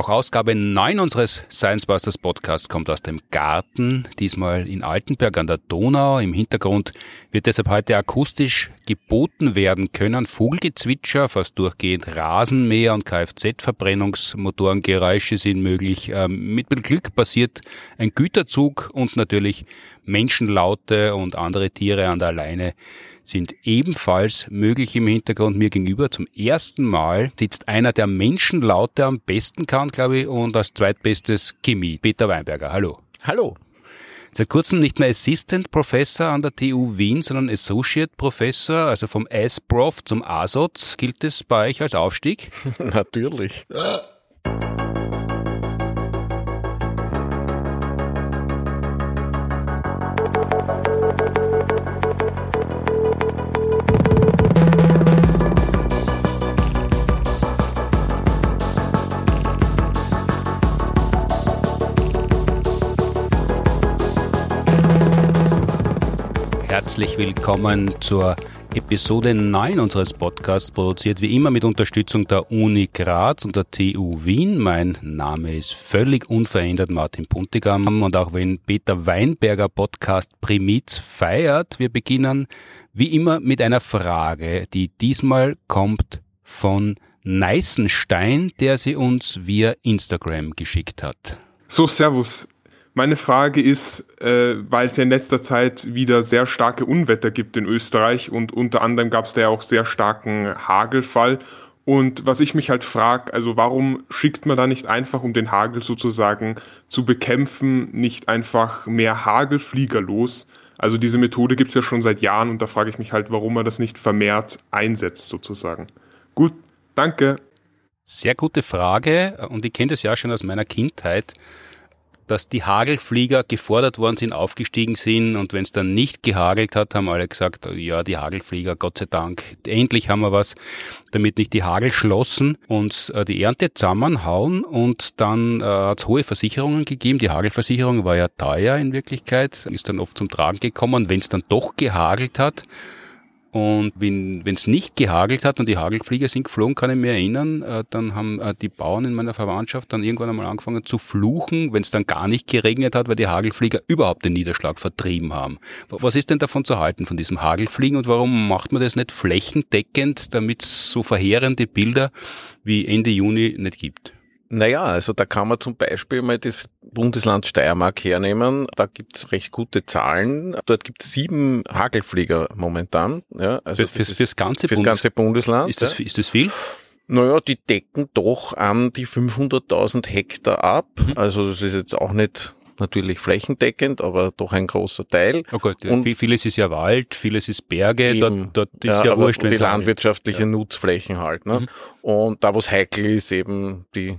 Auch Ausgabe 9 unseres Science Busters Podcasts kommt aus dem Garten, diesmal in Altenberg an der Donau. Im Hintergrund wird deshalb heute akustisch geboten werden können. Vogelgezwitscher, fast durchgehend Rasenmäher und Kfz-Verbrennungsmotorengeräusche sind möglich. Ähm, mit Glück passiert ein Güterzug und natürlich Menschenlaute und andere Tiere an der Leine sind ebenfalls möglich im Hintergrund. Mir gegenüber zum ersten Mal sitzt einer, der Menschenlaute am besten kann, glaube ich, und als zweitbestes Chemie. Peter Weinberger. Hallo. Hallo. Seit kurzem nicht mehr Assistant Professor an der TU Wien, sondern Associate Professor, also vom S-Prof zum ASOZ. Gilt es bei euch als Aufstieg? Natürlich. herzlich willkommen zur Episode 9 unseres Podcasts, produziert wie immer mit Unterstützung der Uni Graz und der TU Wien. Mein Name ist völlig unverändert Martin Puntigam und auch wenn Peter Weinberger Podcast Primiz feiert, wir beginnen wie immer mit einer Frage, die diesmal kommt von Neißenstein, der sie uns via Instagram geschickt hat. So, Servus. Meine Frage ist, äh, weil es ja in letzter Zeit wieder sehr starke Unwetter gibt in Österreich und unter anderem gab es da ja auch sehr starken Hagelfall. Und was ich mich halt frage, also warum schickt man da nicht einfach, um den Hagel sozusagen zu bekämpfen, nicht einfach mehr Hagelflieger los? Also diese Methode gibt es ja schon seit Jahren und da frage ich mich halt, warum man das nicht vermehrt einsetzt sozusagen. Gut, danke. Sehr gute Frage und ich kenne das ja schon aus meiner Kindheit dass die Hagelflieger gefordert worden sind, aufgestiegen sind und wenn es dann nicht gehagelt hat, haben alle gesagt, ja, die Hagelflieger, Gott sei Dank, endlich haben wir was, damit nicht die Hagel schlossen und äh, die Ernte zusammenhauen und dann äh, hat es hohe Versicherungen gegeben. Die Hagelversicherung war ja teuer in Wirklichkeit, ist dann oft zum Tragen gekommen. Wenn es dann doch gehagelt hat, und wenn es nicht gehagelt hat und die Hagelflieger sind geflogen, kann ich mich erinnern, äh, dann haben äh, die Bauern in meiner Verwandtschaft dann irgendwann einmal angefangen zu fluchen, wenn es dann gar nicht geregnet hat, weil die Hagelflieger überhaupt den Niederschlag vertrieben haben. Was ist denn davon zu halten, von diesem Hagelfliegen und warum macht man das nicht flächendeckend, damit es so verheerende Bilder wie Ende Juni nicht gibt? Naja, also da kann man zum Beispiel mal das Bundesland Steiermark hernehmen. Da gibt's recht gute Zahlen. Dort gibt's sieben Hagelflieger momentan. Ja, also für, fürs, fürs, ganze, Bundes ganze Bundesland. Ist das, ja. ist das viel? Naja, die decken doch an die 500.000 Hektar ab. Mhm. Also das ist jetzt auch nicht natürlich flächendeckend, aber doch ein großer Teil. Oh Gott, und vieles ist ja Wald, vieles ist Berge, eben, dort, dort ist ja, ja wurscht, die landwirtschaftliche ja. Nutzflächen halt. Ne? Mhm. Und da, wo es heikel ist, eben, die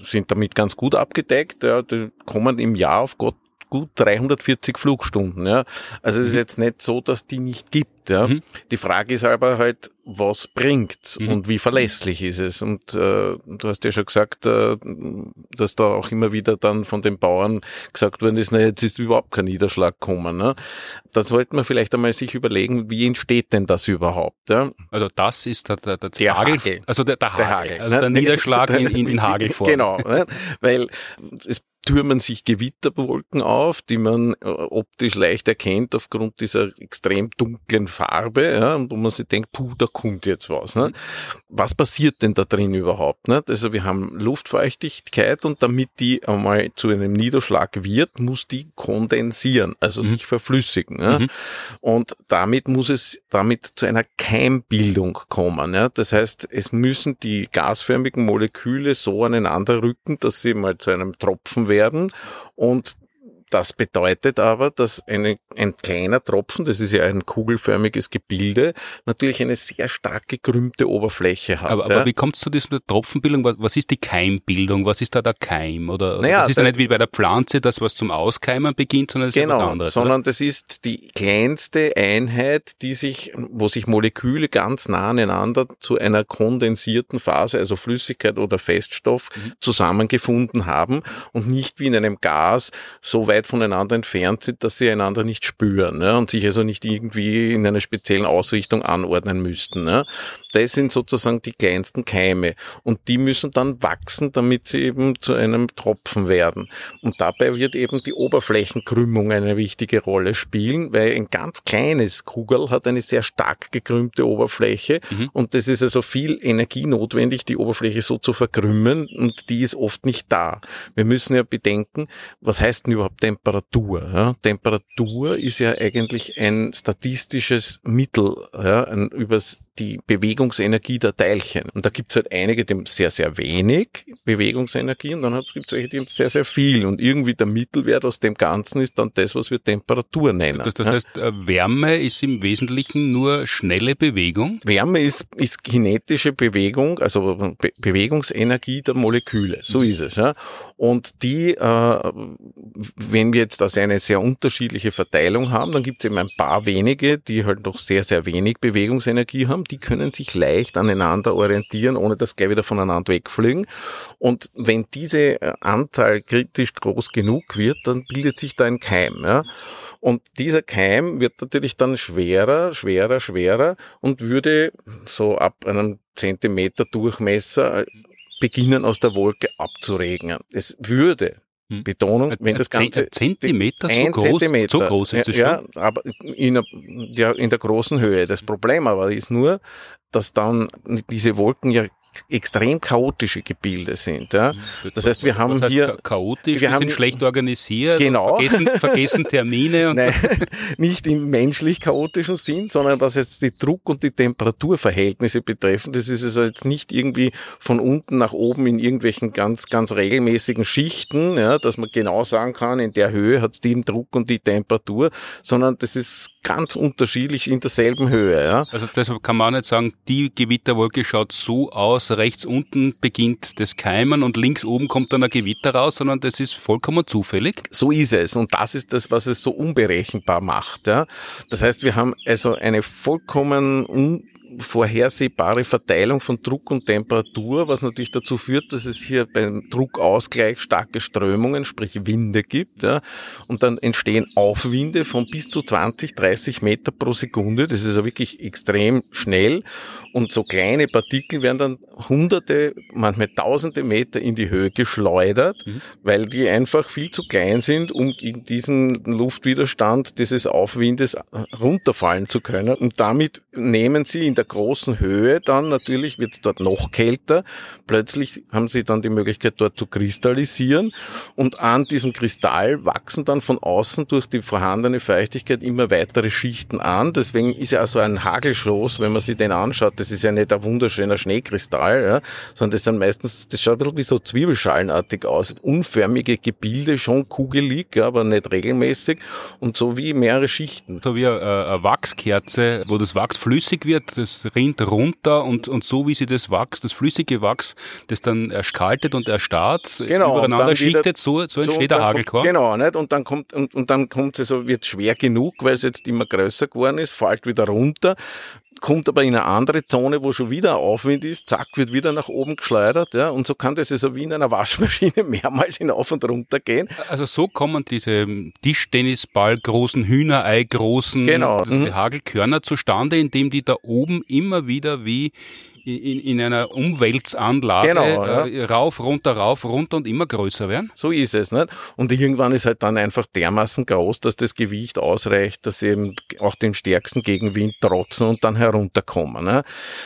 sind damit ganz gut abgedeckt. Ja, die kommen im Jahr auf Gott gut 340 Flugstunden. Ja. Also es ist mhm. jetzt nicht so, dass die nicht gibt. Ja. Mhm. Die Frage ist aber halt, was bringt's mhm. und wie verlässlich ist es? Und äh, du hast ja schon gesagt, äh, dass da auch immer wieder dann von den Bauern gesagt worden ist, na jetzt ist überhaupt kein Niederschlag gekommen. Ne? Da sollte man vielleicht einmal sich überlegen, wie entsteht denn das überhaupt? Ja? Also das ist der, der, der, der Hagel, Hagel. Also der, der Hagel, der Hagel also ne? der Niederschlag in, in, in Hagelform. Genau, ne? weil es türmen sich Gewitterwolken auf, die man äh, optisch leicht erkennt aufgrund dieser extrem dunklen Farbe, ja, wo man sich denkt, puh, da kommt jetzt was. Ne? Was passiert denn da drin überhaupt? Ne? Also wir haben Luftfeuchtigkeit und damit die einmal zu einem Niederschlag wird, muss die kondensieren, also mhm. sich verflüssigen. Ja? Mhm. Und damit muss es damit zu einer Keimbildung kommen. Ja? Das heißt, es müssen die gasförmigen Moleküle so aneinander rücken, dass sie mal zu einem Tropfen werden und das bedeutet aber, dass eine, ein kleiner Tropfen, das ist ja ein kugelförmiges Gebilde, natürlich eine sehr stark gekrümmte Oberfläche hat. Aber, aber wie kommt es zu dieser Tropfenbildung? Was, was, ist die Keimbildung? Was ist da der Keim? Oder, naja, das ist ja nicht wie bei der Pflanze, das was zum Auskeimen beginnt, sondern das genau, ist was anderes. Sondern oder? das ist die kleinste Einheit, die sich, wo sich Moleküle ganz nah aneinander zu einer kondensierten Phase, also Flüssigkeit oder Feststoff, mhm. zusammengefunden haben und nicht wie in einem Gas so weit weit voneinander entfernt sind, dass sie einander nicht spüren ja, und sich also nicht irgendwie in einer speziellen Ausrichtung anordnen müssten. Ja. Das sind sozusagen die kleinsten Keime und die müssen dann wachsen, damit sie eben zu einem Tropfen werden. Und dabei wird eben die Oberflächenkrümmung eine wichtige Rolle spielen, weil ein ganz kleines Kugel hat eine sehr stark gekrümmte Oberfläche mhm. und das ist also viel Energie notwendig, die Oberfläche so zu verkrümmen und die ist oft nicht da. Wir müssen ja bedenken, was heißt denn überhaupt Temperatur? Ja? Temperatur ist ja eigentlich ein statistisches Mittel ja, ein, über die Bewegungsenergie der Teilchen. Und da gibt es halt einige, die haben sehr, sehr wenig Bewegungsenergie und dann gibt es welche, die haben sehr, sehr viel. Und irgendwie der Mittelwert aus dem Ganzen ist dann das, was wir Temperatur nennen. Das, das heißt, äh, Wärme ist im Wesentlichen nur schnelle Bewegung? Wärme ist, ist kinetische Bewegung, also Be Bewegungsenergie der Moleküle. So ist es. Ja. Und die, äh, wenn wir jetzt also eine sehr unterschiedliche Verteilung haben, dann gibt es eben ein paar wenige, die halt noch sehr, sehr wenig Bewegungsenergie haben. Die können sich leicht aneinander orientieren, ohne dass gleich wieder voneinander wegfliegen. Und wenn diese äh, Anzahl kritisch groß genug wird, dann bildet sich da ein Keim. Ja. Und dieser Keim wird natürlich dann schwerer, schwerer, schwerer und würde so ab einem Zentimeter Durchmesser beginnen aus der Wolke abzuregnen. Es würde hm. Betonung, wenn das Ganze Zentimeter so groß, Zentimeter, so groß ist es ja, schon. Ja, aber in der, ja, in der großen Höhe. Das Problem aber ist nur, dass dann diese Wolken ja extrem chaotische Gebilde sind. Ja. Mhm. Das heißt, wir haben heißt hier chaotisch, wir haben, sind schlecht organisiert, genau. vergessen, vergessen Termine und Nein, nicht im menschlich chaotischen Sinn, sondern was jetzt die Druck- und die Temperaturverhältnisse betreffen. Das ist also jetzt nicht irgendwie von unten nach oben in irgendwelchen ganz, ganz regelmäßigen Schichten, ja, dass man genau sagen kann, in der Höhe hat es den Druck und die Temperatur, sondern das ist ganz unterschiedlich in derselben Höhe. Ja. Also deshalb kann man nicht sagen, die Gewitterwolke schaut so aus, rechts unten beginnt das Keimen und links oben kommt dann ein Gewitter raus, sondern das ist vollkommen zufällig. So ist es. Und das ist das, was es so unberechenbar macht. Ja. Das heißt, wir haben also eine vollkommen un vorhersehbare Verteilung von Druck und Temperatur, was natürlich dazu führt, dass es hier beim Druckausgleich starke Strömungen, sprich Winde gibt. Ja, und dann entstehen Aufwinde von bis zu 20, 30 Meter pro Sekunde. Das ist ja wirklich extrem schnell. Und so kleine Partikel werden dann hunderte, manchmal tausende Meter in die Höhe geschleudert, mhm. weil die einfach viel zu klein sind, um in diesen Luftwiderstand dieses Aufwindes runterfallen zu können. Und damit nehmen sie in der großen Höhe dann natürlich wird es dort noch kälter. Plötzlich haben sie dann die Möglichkeit dort zu kristallisieren und an diesem Kristall wachsen dann von außen durch die vorhandene Feuchtigkeit immer weitere Schichten an. Deswegen ist ja so ein Hagelschloss, wenn man sich den anschaut, das ist ja nicht ein wunderschöner Schneekristall, ja, sondern das sind meistens, das schaut ein bisschen wie so Zwiebelschalenartig aus. Unförmige Gebilde, schon kugelig, ja, aber nicht regelmäßig und so wie mehrere Schichten. So wie eine, eine Wachskerze, wo das Wachs flüssig wird, das rinnt runter und, und so wie sie das Wachs, das flüssige Wachs, das dann erschkaltet und erstarrt, genau, übereinander schichtet, so, so entsteht so, der Hagelkorn. Genau, nicht? Und dann kommt, und, und dann kommt es so, wird schwer genug, weil es jetzt immer größer geworden ist, fällt wieder runter kommt aber in eine andere Zone, wo schon wieder Aufwind ist, zack, wird wieder nach oben geschleudert, ja, und so kann das also wie in einer Waschmaschine mehrmals hinauf und runter gehen. Also so kommen diese Tischtennisball großen, Hühnerei großen genau. mhm. Hagelkörner zustande, indem die da oben immer wieder wie in, in einer Umweltsanlage genau, ja. äh, rauf, runter, rauf, runter und immer größer werden? So ist es. Nicht? Und irgendwann ist halt dann einfach dermaßen groß, dass das Gewicht ausreicht, dass sie eben auch dem stärksten Gegenwind trotzen und dann herunterkommen. Ne?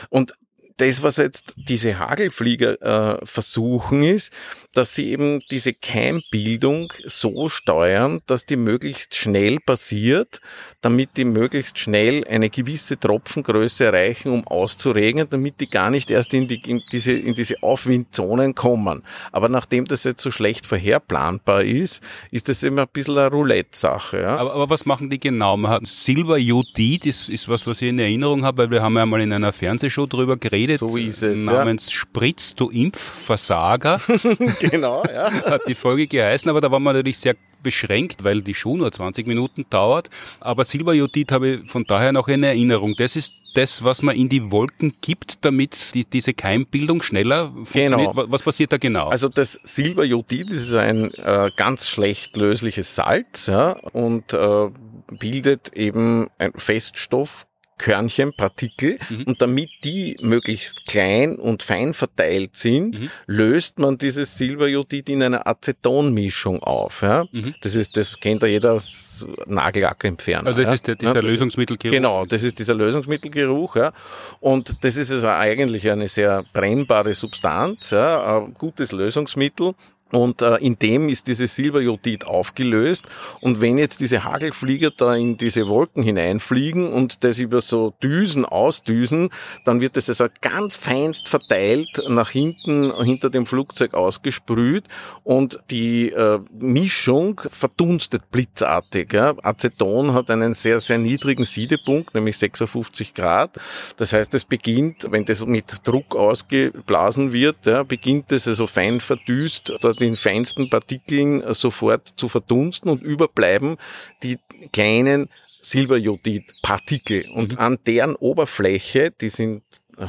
Und das, was jetzt diese Hagelflieger äh, versuchen, ist, dass sie eben diese Keimbildung so steuern, dass die möglichst schnell passiert, damit die möglichst schnell eine gewisse Tropfengröße erreichen, um auszuregen, damit die gar nicht erst in, die, in, diese, in diese Aufwindzonen kommen. Aber nachdem das jetzt so schlecht vorherplanbar ist, ist das immer ein bisschen eine Roulette-Sache. Ja? Aber, aber was machen die genau? Man hat Silber Jodid, das ist was, was ich in Erinnerung habe, weil wir haben ja mal in einer Fernsehshow drüber geredet, geredet, so ist es, namens ja. Spritz, du Impfversager. genau, ja. Hat die Folge geheißen, aber da waren wir natürlich sehr beschränkt, weil die Show nur 20 Minuten dauert. Aber Silberjodid habe ich von daher noch in Erinnerung. Das ist das, was man in die Wolken gibt, damit die, diese Keimbildung schneller funktioniert? Genau. Was passiert da genau? Also das Silberjodid ist ein äh, ganz schlecht lösliches Salz ja, und äh, bildet eben ein Feststoff Körnchen, Partikel mhm. und damit die möglichst klein und fein verteilt sind, mhm. löst man dieses Silberjodid in einer Acetonmischung auf. Ja? Mhm. Das ist, das kennt ja jeder aus Nagellack entfernen. Also das ja? ist der, dieser ja, Lösungsmittelgeruch. Genau, das ist dieser Lösungsmittelgeruch. Ja? Und das ist also eigentlich eine sehr brennbare Substanz, ja? ein gutes Lösungsmittel. Und äh, in dem ist dieses Silberjodid aufgelöst. Und wenn jetzt diese Hagelflieger da in diese Wolken hineinfliegen und das über so Düsen ausdüsen, dann wird das also ganz feinst verteilt nach hinten, hinter dem Flugzeug ausgesprüht und die äh, Mischung verdunstet blitzartig. Ja. Aceton hat einen sehr, sehr niedrigen Siedepunkt, nämlich 56 Grad. Das heißt, es beginnt, wenn das mit Druck ausgeblasen wird, ja, beginnt es also fein verdüst, den feinsten Partikeln sofort zu verdunsten und überbleiben die kleinen Silberjodid-Partikel. Und mhm. an deren Oberfläche, die sind äh,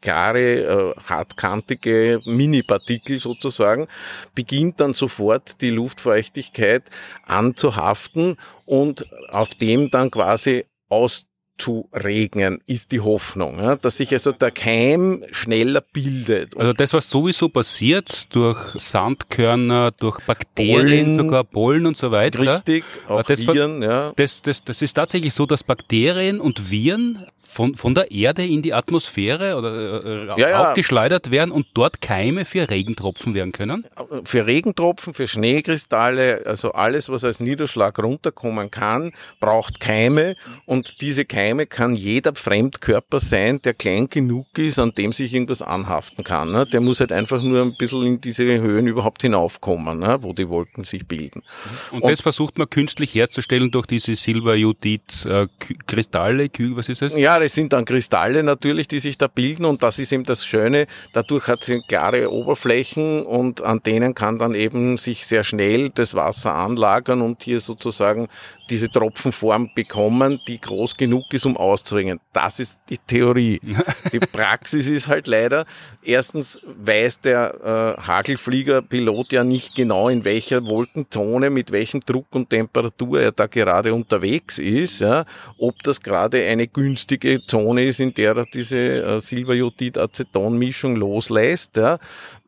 klare, äh, hartkantige Mini-Partikel sozusagen, beginnt dann sofort die Luftfeuchtigkeit anzuhaften und auf dem dann quasi aus zu regnen, ist die Hoffnung, ja, dass sich also der Keim schneller bildet. Also das, was sowieso passiert durch Sandkörner, durch Bakterien, Pollen, sogar Pollen und so weiter. Richtig, auch das, Viren, ja. Das, das, das ist tatsächlich so, dass Bakterien und Viren von, von der Erde in die Atmosphäre oder äh, ja, ja. aufgeschleudert werden und dort Keime für Regentropfen werden können? Für Regentropfen, für Schneekristalle, also alles, was als Niederschlag runterkommen kann, braucht Keime und diese Keime kann jeder Fremdkörper sein, der klein genug ist, an dem sich irgendwas anhaften kann. Ne? Der muss halt einfach nur ein bisschen in diese Höhen überhaupt hinaufkommen, ne? wo die Wolken sich bilden. Und, und das versucht man künstlich herzustellen durch diese Silberjodid-Kristalle, äh, was ist es? Ja, es sind dann Kristalle natürlich, die sich da bilden und das ist eben das Schöne. Dadurch hat sie klare Oberflächen und an denen kann dann eben sich sehr schnell das Wasser anlagern und hier sozusagen diese Tropfenform bekommen, die groß genug ist, um auszuringen. Das ist die Theorie. Die Praxis ist halt leider, erstens weiß der äh, Hagelflieger-Pilot ja nicht genau, in welcher Wolkenzone, mit welchem Druck und Temperatur er da gerade unterwegs ist, ja, ob das gerade eine günstige Zone ist, in der er diese äh, Silberjodid-Aceton-Mischung loslässt. Ja.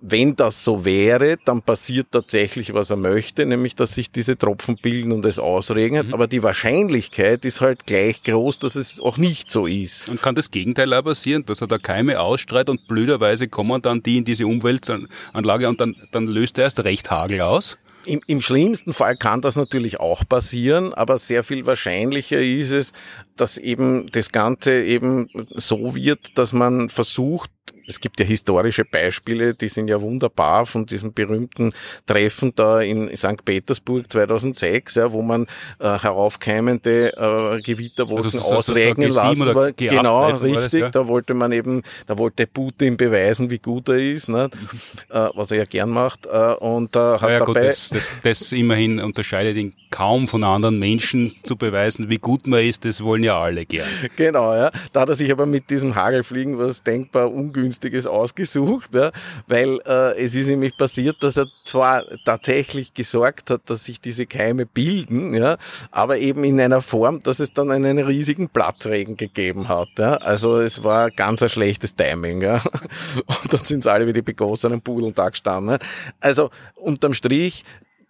Wenn das so wäre, dann passiert tatsächlich, was er möchte, nämlich dass sich diese Tropfen bilden und es ausregnet. Mhm. Aber die Wahrscheinlichkeit ist halt gleich groß, dass es auch nicht so ist. Und kann das Gegenteil auch passieren, dass er da Keime ausstrahlt und blöderweise kommen dann die in diese Umweltanlage und dann, dann löst er erst recht Hagel aus? Im, Im schlimmsten Fall kann das natürlich auch passieren, aber sehr viel wahrscheinlicher ist es, dass eben das Ganze eben so wird, dass man versucht, es gibt ja historische Beispiele, die sind ja wunderbar von diesem berühmten Treffen da in St. Petersburg 2006, ja, wo man äh, heraufkeimende äh, Gewitterwolken also ausregnen lassen war. Genau, richtig. Das, ja? Da wollte man eben, da wollte Putin beweisen, wie gut er ist, ne? äh, was er ja gern macht. Äh, und äh, hat ja, dabei gut, das, das, das immerhin unterscheidet ihn kaum von anderen Menschen zu beweisen, wie gut man ist. Das wollen ja alle gern. Genau, ja. Da hat er sich aber mit diesem Hagelfliegen was denkbar Ungünstiges ausgesucht, ja, weil äh, es ist nämlich passiert, dass er zwar tatsächlich gesorgt hat, dass sich diese Keime bilden, ja, aber eben in einer Form, dass es dann einen riesigen Platzregen gegeben hat. Ja. Also es war ganz ein schlechtes Timing. Ja. Und dann sind alle wie die begossenen Pudeln da gestanden. Also unterm Strich,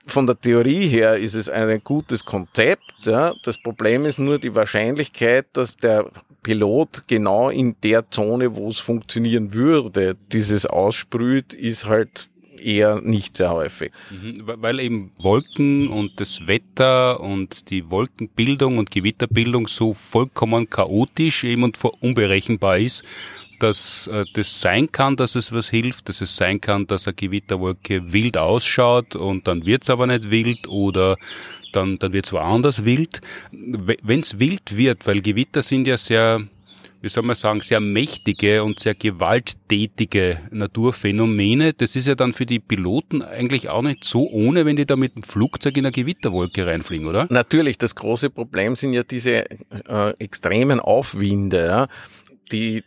von der Theorie her ist es ein gutes Konzept. Ja. Das Problem ist nur die Wahrscheinlichkeit, dass der Pilot genau in der Zone, wo es funktionieren würde, dieses aussprüht, ist halt eher nicht sehr häufig. Mhm, weil eben Wolken und das Wetter und die Wolkenbildung und Gewitterbildung so vollkommen chaotisch eben und unberechenbar ist, dass äh, das sein kann, dass es was hilft, dass es sein kann, dass eine Gewitterwolke wild ausschaut und dann wird's aber nicht wild oder dann, dann wird's woanders wild. Wenn's wild wird, weil Gewitter sind ja sehr wie soll man sagen, sehr mächtige und sehr gewalttätige Naturphänomene. Das ist ja dann für die Piloten eigentlich auch nicht so ohne, wenn die da mit dem Flugzeug in eine Gewitterwolke reinfliegen, oder? Natürlich, das große Problem sind ja diese äh, extremen Aufwinde, ja, die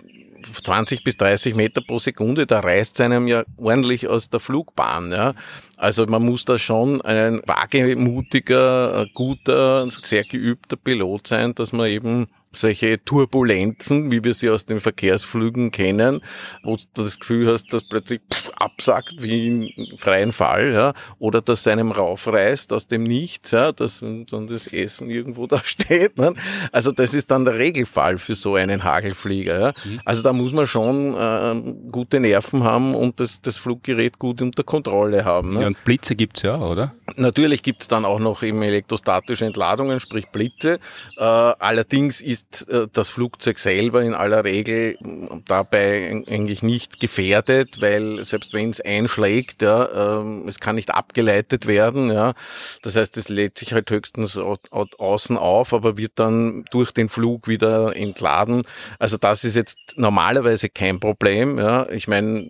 20 bis 30 Meter pro Sekunde, da reißt es einem ja ordentlich aus der Flugbahn. Ja. Also man muss da schon ein wagemutiger, guter, sehr geübter Pilot sein, dass man eben solche Turbulenzen, wie wir sie aus den Verkehrsflügen kennen, wo du das Gefühl hast, dass plötzlich pff, absackt wie im freien Fall, ja, oder dass einem raufreißt aus dem Nichts, ja, dass dann das Essen irgendwo da steht. Ne? Also das ist dann der Regelfall für so einen Hagelflieger. Ja. Mhm. Also da muss man schon äh, gute Nerven haben und das, das Fluggerät gut unter Kontrolle haben. Ne? Ja, und Blitze gibt's ja, oder? Natürlich gibt's dann auch noch eben elektrostatische Entladungen, sprich Blitze. Äh, allerdings ist ist äh, das Flugzeug selber in aller Regel dabei eigentlich nicht gefährdet, weil selbst wenn es einschlägt, ja, ähm, es kann nicht abgeleitet werden. Ja. Das heißt, es lädt sich halt höchstens außen auf, aber wird dann durch den Flug wieder entladen. Also das ist jetzt normalerweise kein Problem. Ja. Ich meine,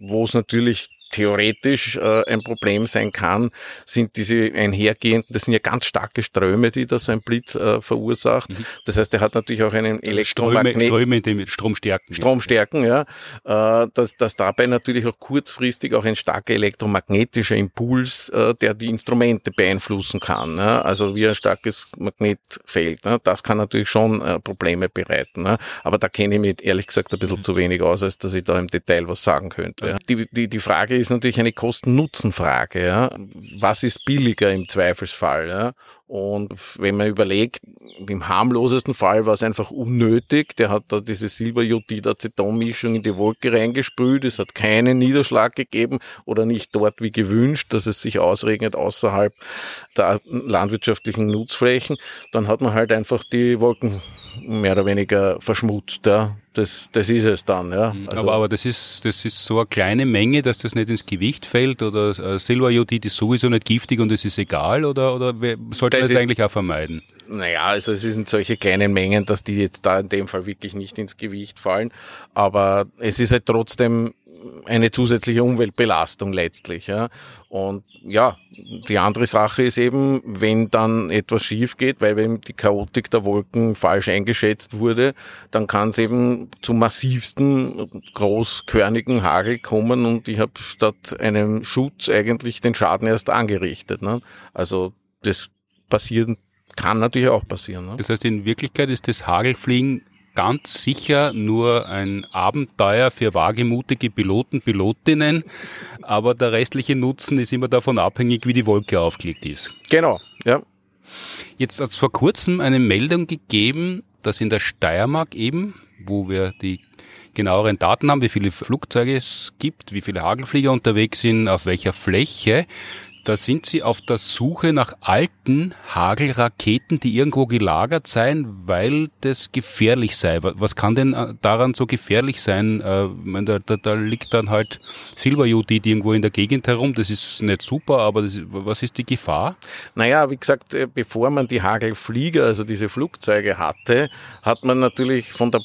wo es natürlich theoretisch äh, ein Problem sein kann, sind diese einhergehenden, das sind ja ganz starke Ströme, die da so ein Blitz äh, verursacht. Mhm. Das heißt, er hat natürlich auch einen Elektromagnet... Ströme, Ströme Stromstärken. Stromstärken, ja. Äh, dass, dass dabei natürlich auch kurzfristig auch ein starker elektromagnetischer Impuls, äh, der die Instrumente beeinflussen kann. Ja. Also wie ein starkes Magnetfeld. Ne. Das kann natürlich schon äh, Probleme bereiten. Ne. Aber da kenne ich mich ehrlich gesagt ein bisschen mhm. zu wenig aus, als dass ich da im Detail was sagen könnte. Ja. Die, die, die Frage ist, ist natürlich eine Kosten-Nutzen-Frage. Ja? Was ist billiger im Zweifelsfall? Ja? Und wenn man überlegt, im harmlosesten Fall war es einfach unnötig. Der hat da diese Silberjodid-Aceton-Mischung in die Wolke reingesprüht. Es hat keinen Niederschlag gegeben oder nicht dort wie gewünscht, dass es sich ausregnet außerhalb der landwirtschaftlichen Nutzflächen. Dann hat man halt einfach die Wolken mehr oder weniger verschmutzt. Ja. Das, das ist es dann. Ja. Mhm. Also aber, aber das ist das ist so eine kleine Menge, dass das nicht ins Gewicht fällt oder äh, Silberjodid ist sowieso nicht giftig und es ist egal oder oder sollte man das, das eigentlich auch vermeiden? Naja, also es sind solche kleinen Mengen, dass die jetzt da in dem Fall wirklich nicht ins Gewicht fallen. Aber es ist halt trotzdem eine zusätzliche Umweltbelastung letztlich. Ja. Und ja, die andere Sache ist eben, wenn dann etwas schief geht, weil eben die Chaotik der Wolken falsch eingeschätzt wurde, dann kann es eben zu massivsten, großkörnigen Hagel kommen und ich habe statt einem Schutz eigentlich den Schaden erst angerichtet. Ne? Also das passieren kann natürlich auch passieren. Ne? Das heißt, in Wirklichkeit ist das Hagelfliegen ganz sicher nur ein Abenteuer für wagemutige Piloten, Pilotinnen, aber der restliche Nutzen ist immer davon abhängig, wie die Wolke aufgelegt ist. Genau, ja. Jetzt hat es vor kurzem eine Meldung gegeben, dass in der Steiermark eben, wo wir die genaueren Daten haben, wie viele Flugzeuge es gibt, wie viele Hagelflieger unterwegs sind, auf welcher Fläche, da sind sie auf der Suche nach alten Hagelraketen, die irgendwo gelagert seien, weil das gefährlich sei. Was kann denn äh, daran so gefährlich sein? Äh, da, da, da liegt dann halt Silberjodid irgendwo in der Gegend herum. Das ist nicht super, aber das, was ist die Gefahr? Naja, wie gesagt, äh, bevor man die Hagelflieger, also diese Flugzeuge hatte, hat man natürlich von der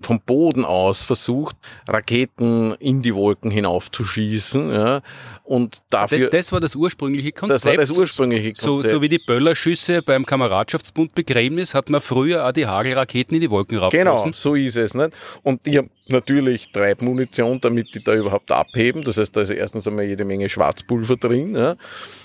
vom Boden aus versucht, Raketen in die Wolken hinaufzuschießen. Ja, und dafür, das, das war das ursprüngliche Konzept. Das war das ursprüngliche Konzept. So, so wie die Böllerschüsse beim Kameradschaftsbund Begräbnis hat man früher auch die Hagelraketen in die Wolken raufgeschossen. Genau, so ist es. Nicht? Und die haben natürlich Treibmunition, damit die da überhaupt abheben. Das heißt, da ist erstens einmal jede Menge Schwarzpulver drin. Ja.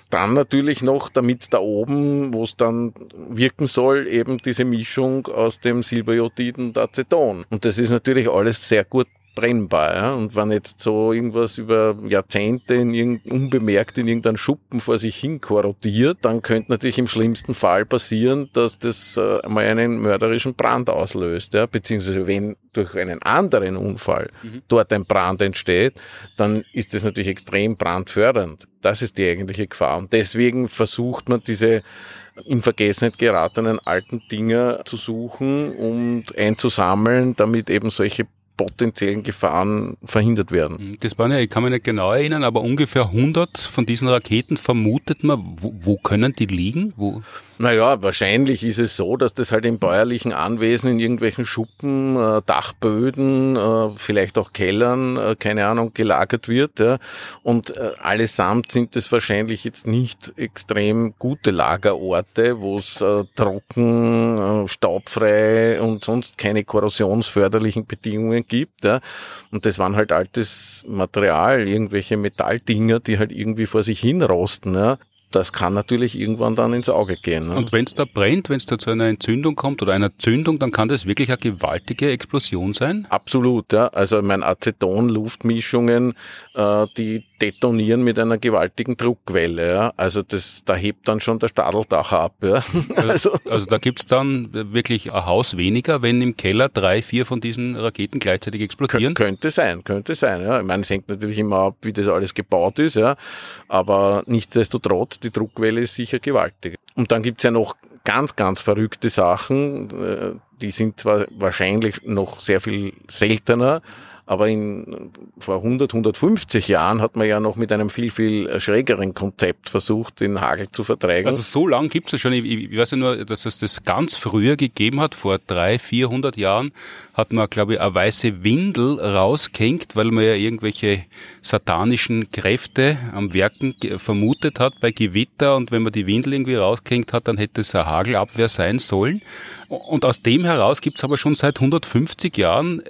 Dann natürlich noch, damit da oben, wo es dann wirken soll, eben diese Mischung aus dem Silberjodid und Aceton. Und das ist natürlich alles sehr gut brennbar. Ja? Und wenn jetzt so irgendwas über Jahrzehnte in irgend, unbemerkt in irgendeinem Schuppen vor sich hin korrodiert, dann könnte natürlich im schlimmsten Fall passieren, dass das äh, mal einen mörderischen Brand auslöst. Ja? Beziehungsweise wenn durch einen anderen Unfall mhm. dort ein Brand entsteht, dann ist das natürlich extrem brandfördernd. Das ist die eigentliche Gefahr. Und deswegen versucht man diese in Vergessenheit geratenen alten Dinger zu suchen und einzusammeln, damit eben solche potenziellen Gefahren verhindert werden. Mhm. Das waren ja, ich kann mich nicht genau erinnern, aber ungefähr 100 von diesen Raketen vermutet man. Wo, wo können die liegen? Wo? Naja, wahrscheinlich ist es so, dass das halt im bäuerlichen Anwesen in irgendwelchen Schuppen, äh, Dachböden, äh, vielleicht auch Kellern, äh, keine Ahnung, gelagert wird. Ja. Und äh, allesamt sind es wahrscheinlich jetzt nicht extrem gute Lagerorte, wo es äh, trocken, äh, staubfrei und sonst keine korrosionsförderlichen Bedingungen gibt. Ja. Und das waren halt altes Material, irgendwelche Metalldinger, die halt irgendwie vor sich hin rosten. Ja das kann natürlich irgendwann dann ins Auge gehen. Ne? Und wenn es da brennt, wenn es da zu einer Entzündung kommt oder einer Zündung, dann kann das wirklich eine gewaltige Explosion sein? Absolut, ja. Also mein Aceton-Luftmischungen, äh, die detonieren mit einer gewaltigen Druckwelle. Ja. Also das, da hebt dann schon der Stadeldacher ab. Ja. Also, also, also da gibt's dann wirklich ein Haus weniger, wenn im Keller drei, vier von diesen Raketen gleichzeitig explodieren? Könnte sein, könnte sein. Ja. Ich meine, es hängt natürlich immer ab, wie das alles gebaut ist, ja. aber nichtsdestotrotz, die Druckwelle ist sicher gewaltig. Und dann gibt's ja noch ganz, ganz verrückte Sachen, äh, die sind zwar wahrscheinlich noch sehr viel seltener, aber in, vor 100, 150 Jahren hat man ja noch mit einem viel, viel schrägeren Konzept versucht, den Hagel zu vertreiben. Also so lang gibt es schon. Ich, ich, weiß ja nur, dass es das ganz früher gegeben hat, vor 300, 400 Jahren, hat man, glaube ich, eine weiße Windel rausgehängt, weil man ja irgendwelche satanischen Kräfte am Werken vermutet hat bei Gewitter und wenn man die Windel irgendwie rausgehängt hat, dann hätte es eine Hagelabwehr sein sollen. Und aus dem heraus gibt es aber schon seit 150 Jahren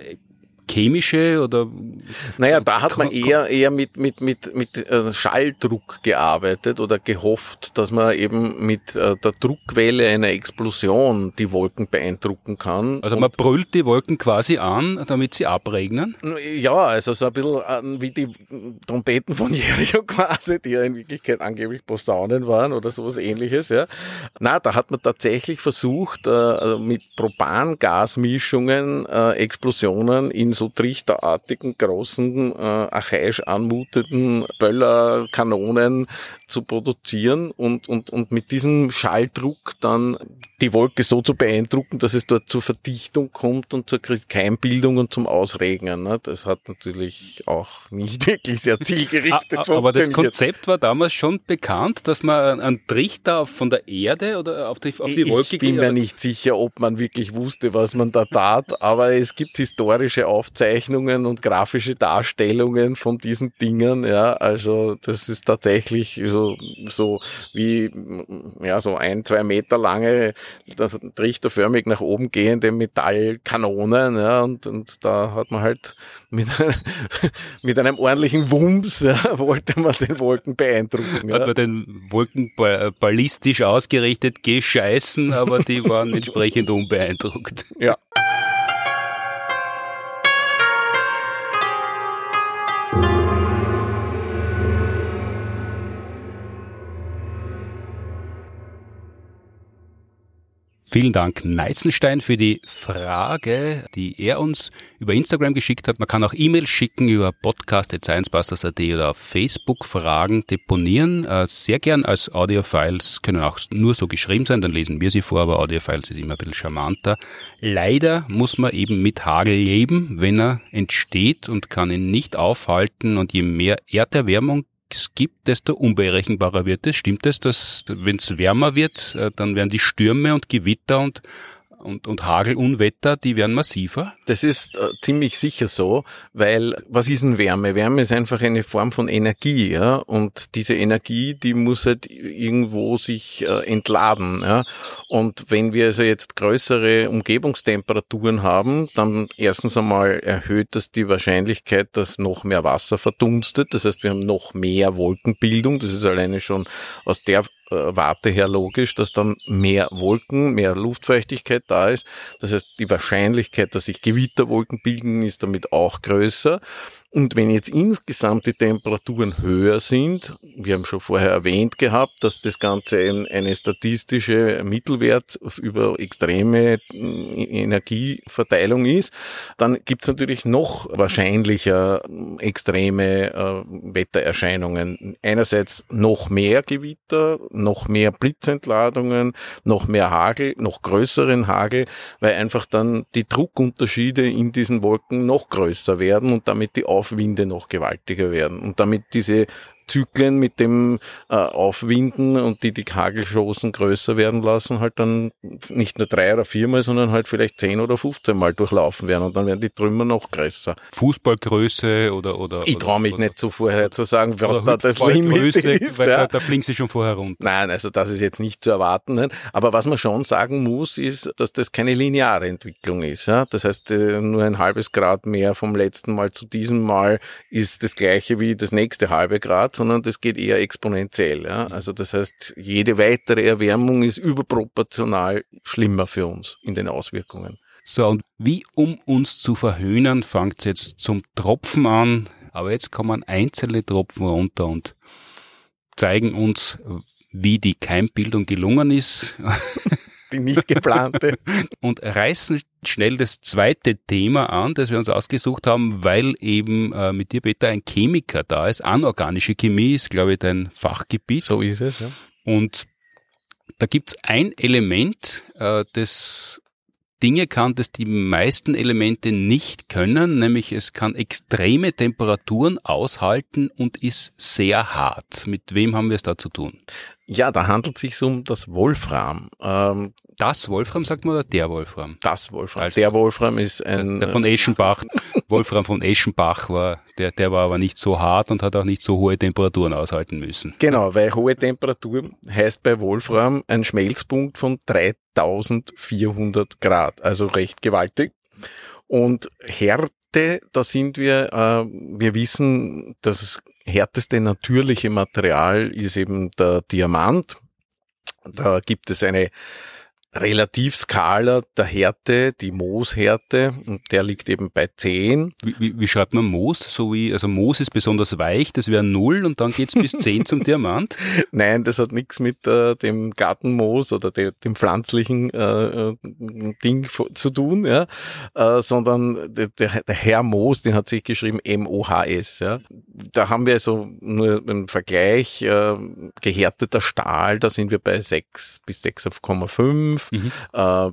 chemische oder? Naja, da hat man eher, eher mit, mit, mit, mit äh, Schalldruck gearbeitet oder gehofft, dass man eben mit äh, der Druckwelle einer Explosion die Wolken beeindrucken kann. Also man brüllt die Wolken quasi an, damit sie abregnen? Ja, also so ein bisschen äh, wie die Trompeten von Jericho quasi, die ja in Wirklichkeit angeblich Posaunen waren oder sowas ähnliches, ja. Na, da hat man tatsächlich versucht, also mit Propangasmischungen Explosionen in so trichterartigen, großen, äh, archaisch anmutenden Böllerkanonen zu produzieren und, und, und mit diesem Schalldruck dann die Wolke so zu beeindrucken, dass es dort zur Verdichtung kommt und zur Keimbildung und zum Ausregnen. Ne? Das hat natürlich auch nicht wirklich sehr zielgerichtet funktioniert. Aber das Konzept war damals schon bekannt, dass man einen Trichter von der Erde oder auf die, auf die Wolke... Ich bin mir nicht sicher, ob man wirklich wusste, was man da tat, aber es gibt historische Aufzeichnungen und grafische Darstellungen von diesen Dingen. Ja, also das ist tatsächlich so, so wie ja so ein, zwei Meter lange das trichterförmig nach oben gehende Metallkanonen, ja, und, und da hat man halt mit, mit einem ordentlichen Wumms, ja, wollte man den Wolken beeindrucken. Hat ja. man den Wolken ballistisch ausgerichtet gescheißen, aber die waren entsprechend unbeeindruckt. Ja. Vielen Dank, Neizenstein, für die Frage, die er uns über Instagram geschickt hat. Man kann auch E-Mails schicken über podcast.sciencebusters.at oder auf Facebook Fragen deponieren. Äh, sehr gern als Audiofiles, können auch nur so geschrieben sein, dann lesen wir sie vor, aber Audiofiles ist immer ein bisschen charmanter. Leider muss man eben mit Hagel leben, wenn er entsteht und kann ihn nicht aufhalten und je mehr Erderwärmung es gibt, desto unberechenbarer wird es. Stimmt es, dass wenn es wärmer wird, äh, dann werden die Stürme und Gewitter und und, und Hagelunwetter, die werden massiver? Das ist äh, ziemlich sicher so, weil was ist denn Wärme? Wärme ist einfach eine Form von Energie, ja, und diese Energie, die muss halt irgendwo sich äh, entladen, ja. Und wenn wir also jetzt größere Umgebungstemperaturen haben, dann erstens einmal erhöht das die Wahrscheinlichkeit, dass noch mehr Wasser verdunstet. Das heißt, wir haben noch mehr Wolkenbildung. Das ist alleine schon aus der Warte her logisch, dass dann mehr Wolken, mehr Luftfeuchtigkeit da ist. Das heißt, die Wahrscheinlichkeit, dass sich Gewitterwolken bilden, ist damit auch größer. Und wenn jetzt insgesamt die Temperaturen höher sind, wir haben schon vorher erwähnt gehabt, dass das Ganze eine statistische Mittelwert über extreme äh, Energieverteilung ist, dann gibt es natürlich noch wahrscheinlicher extreme äh, Wettererscheinungen. Einerseits noch mehr Gewitter, noch mehr Blitzentladungen, noch mehr Hagel, noch größeren Hagel, weil einfach dann die Druckunterschiede in diesen Wolken noch größer werden und damit die Aufwinde noch gewaltiger werden. Und damit diese Zyklen mit dem äh, Aufwinden und die die Hagelschossen größer werden lassen, halt dann nicht nur drei oder viermal, sondern halt vielleicht zehn oder 15 Mal durchlaufen werden und dann werden die Trümmer noch größer. Fußballgröße oder oder Ich traue mich oder, nicht so vorher zu sagen, was da das Limit ist. Weil ja. da, da fliegen sie schon vorher runter. Nein, also das ist jetzt nicht zu erwarten. Nein. Aber was man schon sagen muss, ist, dass das keine lineare Entwicklung ist. Ja? Das heißt, äh, nur ein halbes Grad mehr vom letzten Mal zu diesem Mal ist das gleiche wie das nächste halbe Grad, sondern das geht eher exponentiell. Ja? Also das heißt, jede weitere Erwärmung ist überproportional schlimmer für uns in den Auswirkungen. So, und wie um uns zu verhöhnen, fängt es jetzt zum Tropfen an, aber jetzt kommen einzelne Tropfen runter und zeigen uns, wie die Keimbildung gelungen ist. Die nicht geplante. und reißen schnell das zweite Thema an, das wir uns ausgesucht haben, weil eben äh, mit dir, Peter, ein Chemiker da ist. Anorganische Chemie ist, glaube ich, dein Fachgebiet. So ist es, ja. Und da gibt's ein Element, äh, das Dinge kann, das die meisten Elemente nicht können, nämlich es kann extreme Temperaturen aushalten und ist sehr hart. Mit wem haben wir es da zu tun? Ja, da handelt es sich um das Wolfram. Ähm, das Wolfram sagt man oder der Wolfram? Das Wolfram. Also, der Wolfram ist ein. Der, der von Eschenbach, Wolfram von Eschenbach war, der, der war aber nicht so hart und hat auch nicht so hohe Temperaturen aushalten müssen. Genau, weil hohe Temperatur heißt bei Wolfram ein Schmelzpunkt von 3400 Grad, also recht gewaltig. Und Härte, da sind wir, äh, wir wissen, das härteste natürliche Material ist eben der Diamant. Da gibt es eine Relativskala der Härte, die Mooshärte, und der liegt eben bei 10. Wie, wie, wie schreibt man Moos? So wie, also Moos ist besonders weich, das wäre 0 und dann geht's bis 10 zum Diamant? Nein, das hat nichts mit äh, dem Gartenmoos oder de, dem pflanzlichen äh, Ding zu tun, ja, äh, sondern der, der Herr Moos, den hat sich geschrieben M-O-H-S. Ja. Da haben wir also nur einen Vergleich, äh, gehärteter Stahl, da sind wir bei 6 bis 6,5 Mhm. Äh,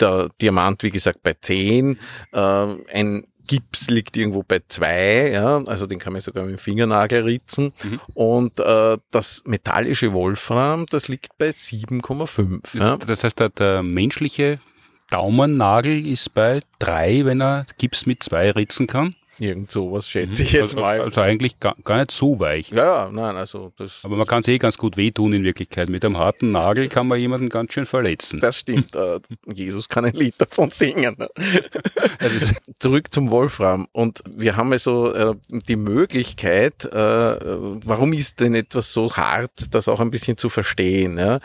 der Diamant, wie gesagt, bei 10. Äh, ein Gips liegt irgendwo bei zwei, ja, also den kann man sogar mit dem Fingernagel ritzen. Mhm. Und äh, das metallische Wolfram, das liegt bei 7,5. Ja. Das heißt, der, der menschliche Daumennagel ist bei drei, wenn er Gips mit zwei ritzen kann. Irgend sowas schätze ich jetzt also, mal. Also eigentlich gar, gar nicht so weich. Ja, nein, also das. Aber man kann es eh ganz gut wehtun in Wirklichkeit. Mit einem harten Nagel kann man jemanden ganz schön verletzen. Das stimmt. äh, Jesus kann ein Lied davon singen. Also zurück zum Wolfram. Und wir haben also äh, die Möglichkeit, äh, warum ist denn etwas so hart, das auch ein bisschen zu verstehen. Ja?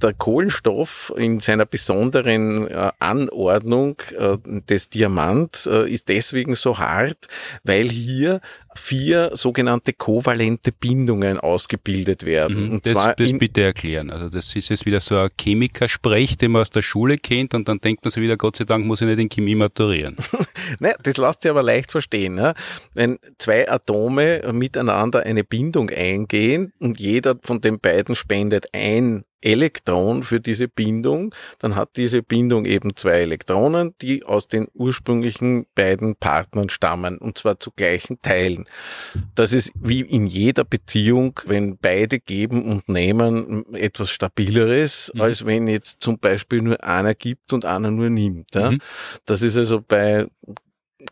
Der Kohlenstoff in seiner besonderen äh, Anordnung des Diamants ist deswegen so hart, weil hier vier sogenannte kovalente Bindungen ausgebildet werden. Mhm, und das, zwar das bitte erklären. Also das ist jetzt wieder so ein Chemikersprech, den man aus der Schule kennt und dann denkt man sich wieder, Gott sei Dank muss ich nicht in Chemie maturieren. naja, das lässt sich aber leicht verstehen. Ja? Wenn zwei Atome miteinander eine Bindung eingehen und jeder von den beiden spendet ein Elektron für diese Bindung, dann hat diese Bindung eben zwei Elektronen, die aus den ursprünglichen beiden Partnern stammen, und zwar zu gleichen Teilen. Das ist wie in jeder Beziehung, wenn beide geben und nehmen, etwas Stabileres, mhm. als wenn jetzt zum Beispiel nur einer gibt und einer nur nimmt. Ja? Mhm. Das ist also bei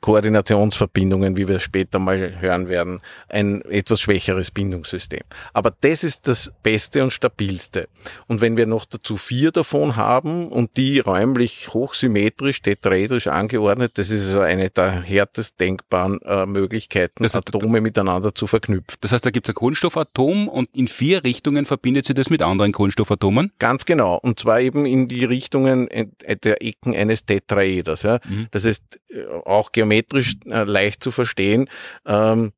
Koordinationsverbindungen, wie wir später mal hören werden, ein etwas schwächeres Bindungssystem. Aber das ist das Beste und Stabilste. Und wenn wir noch dazu vier davon haben und die räumlich hochsymmetrisch, tetraedrisch angeordnet, das ist also eine der härtest denkbaren äh, Möglichkeiten, das heißt, Atome miteinander zu verknüpfen. Das heißt, da gibt es ein Kohlenstoffatom und in vier Richtungen verbindet sie das mit anderen Kohlenstoffatomen? Ganz genau. Und zwar eben in die Richtungen der Ecken eines Tetraeders. Ja. Mhm. Das äh, auch geometrisch äh, leicht zu verstehen. Ähm,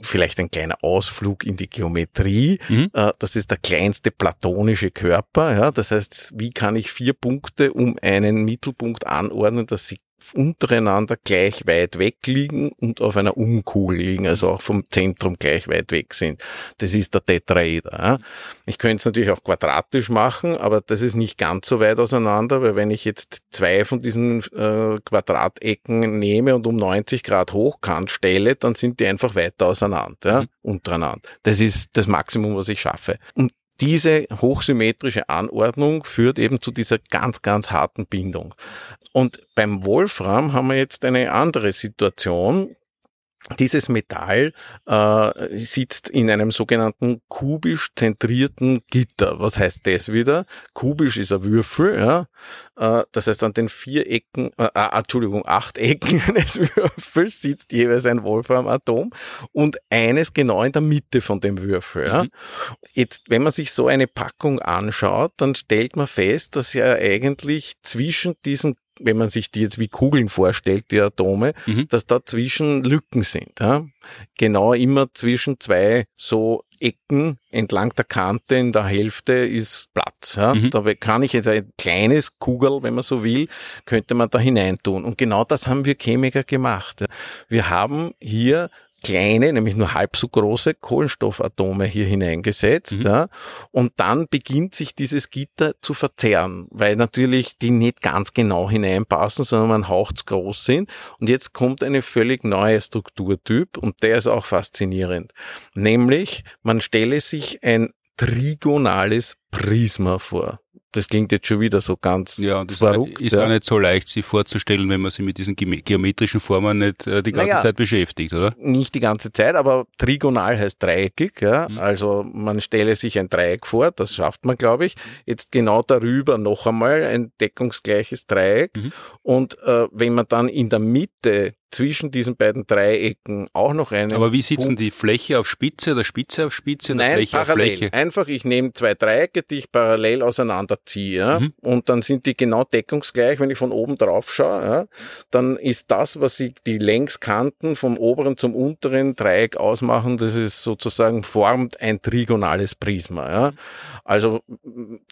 vielleicht ein kleiner Ausflug in die Geometrie. Mhm. Äh, das ist der kleinste platonische Körper. Ja? Das heißt, wie kann ich vier Punkte um einen Mittelpunkt anordnen, dass sie untereinander gleich weit weg liegen und auf einer Umkugel liegen, also auch vom Zentrum gleich weit weg sind. Das ist der Tetraeder. Ich könnte es natürlich auch quadratisch machen, aber das ist nicht ganz so weit auseinander, weil wenn ich jetzt zwei von diesen äh, Quadratecken nehme und um 90 Grad hochkant stelle, dann sind die einfach weiter auseinander, ja, mhm. untereinander. Das ist das Maximum, was ich schaffe. Und diese hochsymmetrische Anordnung führt eben zu dieser ganz, ganz harten Bindung. Und beim Wolfram haben wir jetzt eine andere Situation. Dieses Metall äh, sitzt in einem sogenannten kubisch zentrierten Gitter. Was heißt das wieder? Kubisch ist ein Würfel, ja. Äh, das heißt, an den vier Ecken, äh, äh, Entschuldigung, acht Ecken eines Würfels sitzt jeweils ein Wolframatom und eines genau in der Mitte von dem Würfel. Ja. Mhm. Jetzt, wenn man sich so eine Packung anschaut, dann stellt man fest, dass ja eigentlich zwischen diesen wenn man sich die jetzt wie Kugeln vorstellt, die Atome, mhm. dass da zwischen Lücken sind. Ja? Genau immer zwischen zwei so Ecken entlang der Kante in der Hälfte ist Platz. Ja? Mhm. Da kann ich jetzt ein kleines Kugel, wenn man so will, könnte man da hineintun. Und genau das haben wir Chemiker gemacht. Wir haben hier kleine, nämlich nur halb so große Kohlenstoffatome hier hineingesetzt. Mhm. Ja, und dann beginnt sich dieses Gitter zu verzerren, weil natürlich die nicht ganz genau hineinpassen, sondern man haucht groß sind. Und jetzt kommt eine völlig neue Strukturtyp und der ist auch faszinierend. Nämlich, man stelle sich ein trigonales Prisma vor. Das klingt jetzt schon wieder so ganz ja, das verrückt. Ist ja. auch nicht so leicht, sich vorzustellen, wenn man sich mit diesen geometrischen Formen nicht äh, die ganze naja, Zeit beschäftigt, oder? Nicht die ganze Zeit, aber trigonal heißt dreieckig. Ja? Mhm. Also man stelle sich ein Dreieck vor, das schafft man, glaube ich. Jetzt genau darüber noch einmal ein deckungsgleiches Dreieck. Mhm. Und äh, wenn man dann in der Mitte zwischen diesen beiden Dreiecken auch noch eine. Aber wie sitzen Punkt. die Fläche auf Spitze oder Spitze auf Spitze? Nein, Fläche parallel. Auf Fläche? Einfach, ich nehme zwei Dreiecke, die ich parallel auseinanderziehe. Ja? Mhm. Und dann sind die genau deckungsgleich. Wenn ich von oben drauf schaue, ja? dann ist das, was sie die Längskanten vom oberen zum unteren Dreieck ausmachen, das ist sozusagen formt ein trigonales Prisma. Ja? Also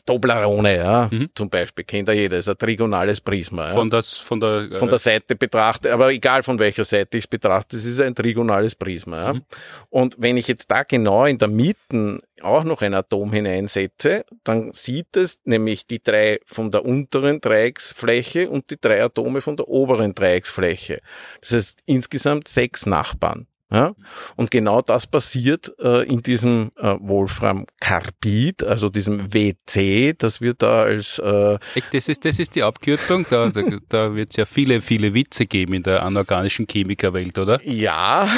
Doblerone, ja, mhm. zum Beispiel, kennt ja jeder, ist ein trigonales Prisma. Ja? Von, das, von, der, äh, von der Seite betrachtet, aber egal von welcher Seite ich es betrachte, es ist ein trigonales Prisma. Ja? Mhm. Und wenn ich jetzt da genau in der Mitte auch noch ein Atom hineinsetze, dann sieht es nämlich die drei von der unteren Dreiecksfläche und die drei Atome von der oberen Dreiecksfläche. Das heißt insgesamt sechs Nachbarn. Ja? Und genau das passiert äh, in diesem äh, Wolframcarbid, also diesem WC, das wir da als äh, das ist das ist die Abkürzung. Da, da, da wird es ja viele viele Witze geben in der anorganischen Chemikerwelt, oder? Ja,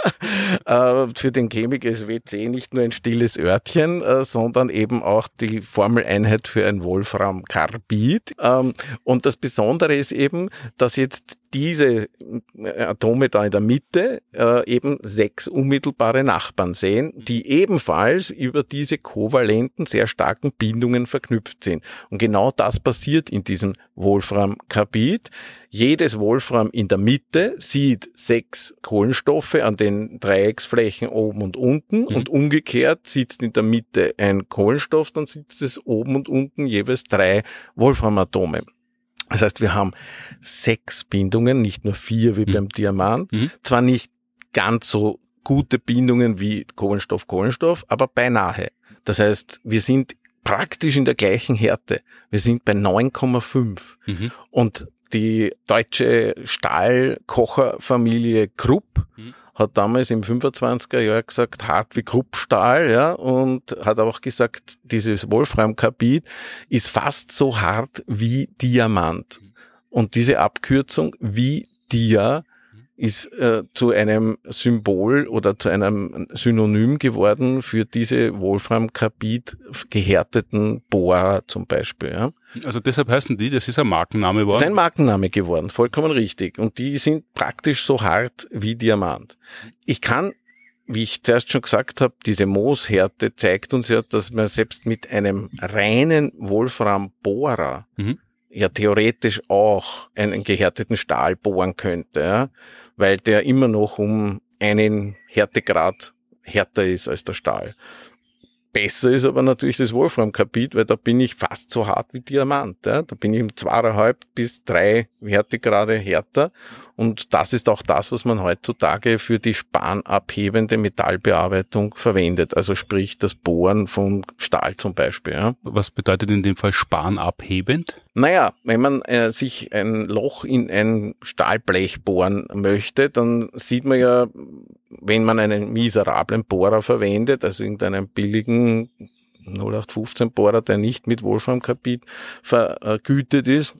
äh, für den Chemiker ist WC nicht nur ein stilles Örtchen, äh, sondern eben auch die Formeleinheit für ein Wolframcarbid. Ähm, und das Besondere ist eben, dass jetzt diese äh, Atome da in der Mitte äh, eben sechs unmittelbare Nachbarn sehen, die ebenfalls über diese kovalenten, sehr starken Bindungen verknüpft sind. Und genau das passiert in diesem Wolfram-Carbid. Jedes Wolfram in der Mitte sieht sechs Kohlenstoffe an den Dreiecksflächen oben und unten mhm. und umgekehrt sitzt in der Mitte ein Kohlenstoff, dann sitzt es oben und unten jeweils drei Wolframatome. Das heißt, wir haben sechs Bindungen, nicht nur vier wie mhm. beim Diamant. Mhm. Zwar nicht ganz so gute Bindungen wie Kohlenstoff, Kohlenstoff, aber beinahe. Das heißt, wir sind praktisch in der gleichen Härte. Wir sind bei 9,5. Mhm. Und die deutsche Stahlkocherfamilie Krupp mhm hat damals im 25er Jahr gesagt, hart wie Kruppstahl, ja, und hat auch gesagt, dieses Wolframkarbid ist fast so hart wie Diamant. Und diese Abkürzung wie Dia ist äh, zu einem Symbol oder zu einem Synonym geworden für diese Wolfram-Carbid gehärteten Bohrer zum Beispiel. Ja. Also deshalb heißen die, das ist ein Markenname geworden? Das ist ein Markenname geworden, vollkommen richtig. Und die sind praktisch so hart wie Diamant. Ich kann wie ich zuerst schon gesagt habe, diese Mooshärte zeigt uns ja, dass man selbst mit einem reinen Wolfram-Bohrer mhm. ja theoretisch auch einen gehärteten Stahl bohren könnte. Ja? Weil der immer noch um einen Härtegrad härter ist als der Stahl. Besser ist aber natürlich das Wolframkarbid, weil da bin ich fast so hart wie Diamant. Ja? Da bin ich um zweieinhalb bis drei Härtegrade härter. Und das ist auch das, was man heutzutage für die spanabhebende Metallbearbeitung verwendet. Also sprich das Bohren von Stahl zum Beispiel. Ja? Was bedeutet in dem Fall spanabhebend? Naja, wenn man äh, sich ein Loch in ein Stahlblech bohren möchte, dann sieht man ja, wenn man einen miserablen Bohrer verwendet, also irgendeinen billigen 0815 Bohrer, der nicht mit Wolframkarbid vergütet ist,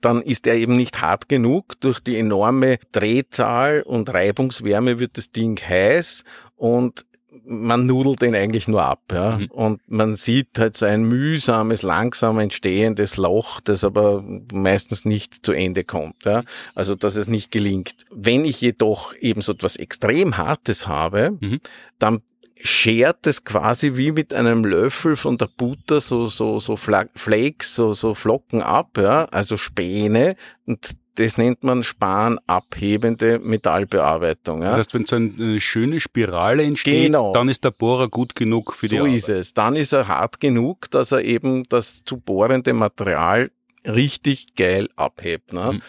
dann ist er eben nicht hart genug. Durch die enorme Drehzahl und Reibungswärme wird das Ding heiß und man nudelt den eigentlich nur ab, ja. Mhm. Und man sieht halt so ein mühsames, langsam entstehendes Loch, das aber meistens nicht zu Ende kommt, ja. Also, dass es nicht gelingt. Wenn ich jedoch eben so etwas extrem Hartes habe, mhm. dann schert es quasi wie mit einem Löffel von der Butter so, so, so Flakes, so, so Flocken ab, ja, also Späne. Und das nennt man spanabhebende Metallbearbeitung. Ja. Das heißt, wenn so eine schöne Spirale entsteht, genau. dann ist der Bohrer gut genug für so die Arbeit. So ist es. Dann ist er hart genug, dass er eben das zu bohrende Material richtig geil abhebt. Ne? Mhm.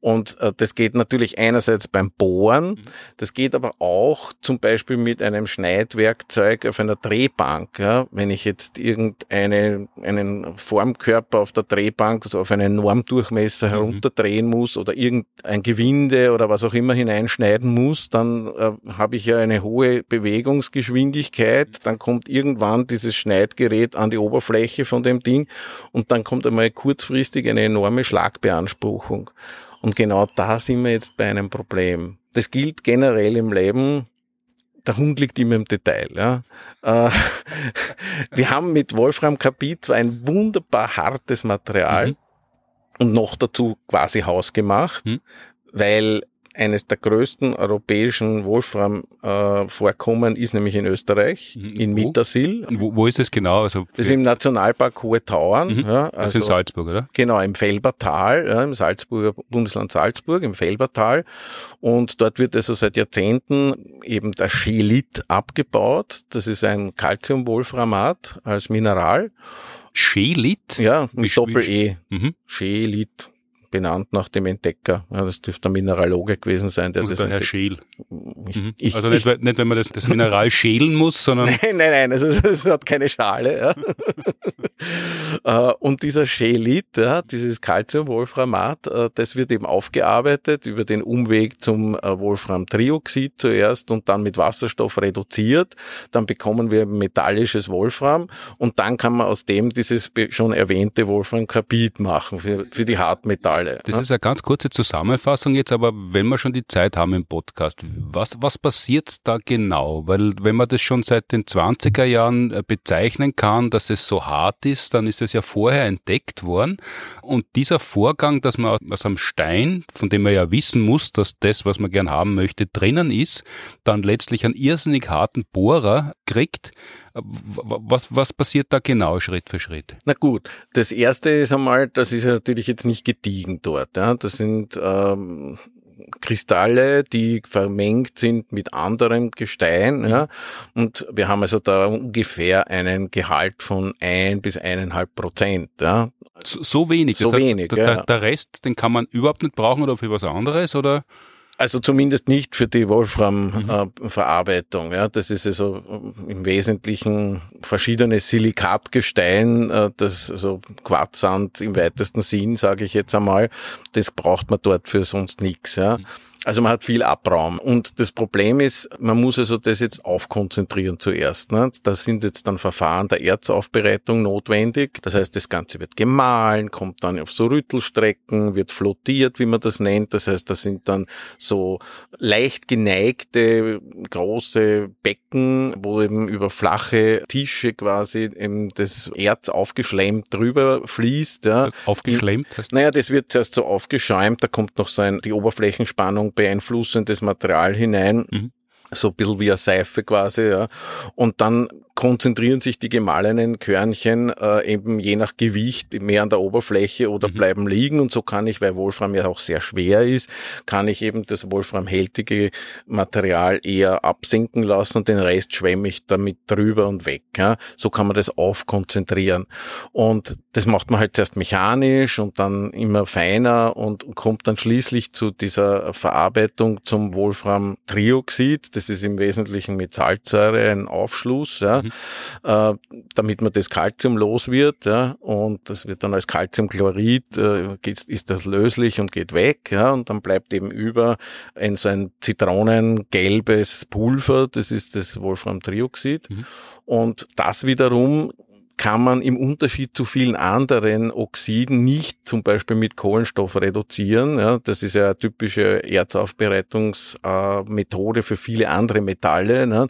Und äh, das geht natürlich einerseits beim Bohren, mhm. das geht aber auch zum Beispiel mit einem Schneidwerkzeug auf einer Drehbank. Ja? Wenn ich jetzt irgendeinen einen Formkörper auf der Drehbank, also auf einen Normdurchmesser mhm. herunterdrehen muss oder irgendein Gewinde oder was auch immer hineinschneiden muss, dann äh, habe ich ja eine hohe Bewegungsgeschwindigkeit, mhm. dann kommt irgendwann dieses Schneidgerät an die Oberfläche von dem Ding und dann kommt einmal kurzfristig kurzfristig eine enorme Schlagbeanspruchung. Und genau da sind wir jetzt bei einem Problem. Das gilt generell im Leben. Der Hund liegt immer im Detail. Ja. Äh, wir haben mit Wolfram Kapit zwar ein wunderbar hartes Material mhm. und noch dazu quasi hausgemacht, mhm. weil eines der größten europäischen Wolfram-Vorkommen äh, ist nämlich in Österreich, mhm. in Mittersill. Wo, wo ist das genau? Also das ist im Nationalpark Hohe Tauern. Mhm. Ja, also, also in Salzburg, oder? Genau, im Felbertal, ja, im Salzburger Bundesland Salzburg, im Felbertal. Und dort wird also seit Jahrzehnten eben der Schelit abgebaut. Das ist ein Calcium-Wolframat als Mineral. Schelit? Ja, mit Doppel-E. Mhm. Schelit benannt nach dem Entdecker. Ja, das dürfte der Mineraloge gewesen sein, der also das. Der Herr Scheel. Ich, mhm. ich, also nicht, ich, nicht, wenn man das, das Mineral schälen muss, sondern. Nein, nein, nein, also, es hat keine Schale. Ja. Äh, und dieser Schelit, ja, dieses Calcium-Wolframat, äh, das wird eben aufgearbeitet über den Umweg zum äh, Wolfram-Trioxid zuerst und dann mit Wasserstoff reduziert. Dann bekommen wir metallisches Wolfram und dann kann man aus dem dieses schon erwähnte Wolfram-Carbid machen für, für die Hartmetalle. Das ist eine ganz kurze Zusammenfassung jetzt, aber wenn wir schon die Zeit haben im Podcast, was, was passiert da genau? Weil wenn man das schon seit den 20er Jahren äh, bezeichnen kann, dass es so hart ist, dann ist es ja vorher entdeckt worden. Und dieser Vorgang, dass man aus einem Stein, von dem man ja wissen muss, dass das, was man gern haben möchte, drinnen ist, dann letztlich einen irrsinnig harten Bohrer kriegt, was, was passiert da genau Schritt für Schritt? Na gut, das erste ist einmal, das ist natürlich jetzt nicht gediegen dort. Ja. Das sind ähm, Kristalle, die vermengt sind mit anderem Gestein. Mhm. Ja. Und wir haben also da ungefähr einen Gehalt von ein bis eineinhalb Prozent. Ja. So, so wenig. So das heißt, wenig. Der, ja. der Rest, den kann man überhaupt nicht brauchen oder für was anderes oder? Also zumindest nicht für die Wolfram-Verarbeitung. Mhm. Äh, ja, das ist also im Wesentlichen verschiedenes Silikatgestein, äh, das also Quarzsand im weitesten Sinn, sage ich jetzt einmal. Das braucht man dort für sonst nichts. Ja. Mhm. Also man hat viel Abraum. Und das Problem ist, man muss also das jetzt aufkonzentrieren zuerst. Ne? Da sind jetzt dann Verfahren der Erzaufbereitung notwendig. Das heißt, das Ganze wird gemahlen, kommt dann auf so Rüttelstrecken, wird flottiert, wie man das nennt. Das heißt, das sind dann so leicht geneigte große Becken, wo eben über flache Tische quasi eben das Erz aufgeschleimt drüber fließt. Ja. Aufgeschleimt? Heißt naja, das wird zuerst so aufgeschäumt, da kommt noch so ein, die Oberflächenspannung beeinflussendes Material hinein. Mhm so ein bisschen wie eine Seife quasi, ja. Und dann konzentrieren sich die gemahlenen Körnchen äh, eben je nach Gewicht mehr an der Oberfläche oder mhm. bleiben liegen. Und so kann ich, weil Wolfram ja auch sehr schwer ist, kann ich eben das wolframhältige Material eher absinken lassen und den Rest schwemme ich damit drüber und weg. Ja. So kann man das aufkonzentrieren. Und das macht man halt zuerst mechanisch und dann immer feiner und kommt dann schließlich zu dieser Verarbeitung zum Wolfram-Trioxid. Das ist im Wesentlichen mit Salzsäure ein Aufschluss. Ja mhm. äh, damit man das Kalzium los wird. Ja, und das wird dann als Calciumchlorid, äh, ist das löslich und geht weg. Ja, und dann bleibt eben über ein so ein zitronengelbes Pulver, das ist das Wolframtrioxid. Mhm. Und das wiederum kann man im Unterschied zu vielen anderen Oxiden nicht zum Beispiel mit Kohlenstoff reduzieren. Ja, das ist ja eine typische Erzaufbereitungsmethode für viele andere Metalle. Ne.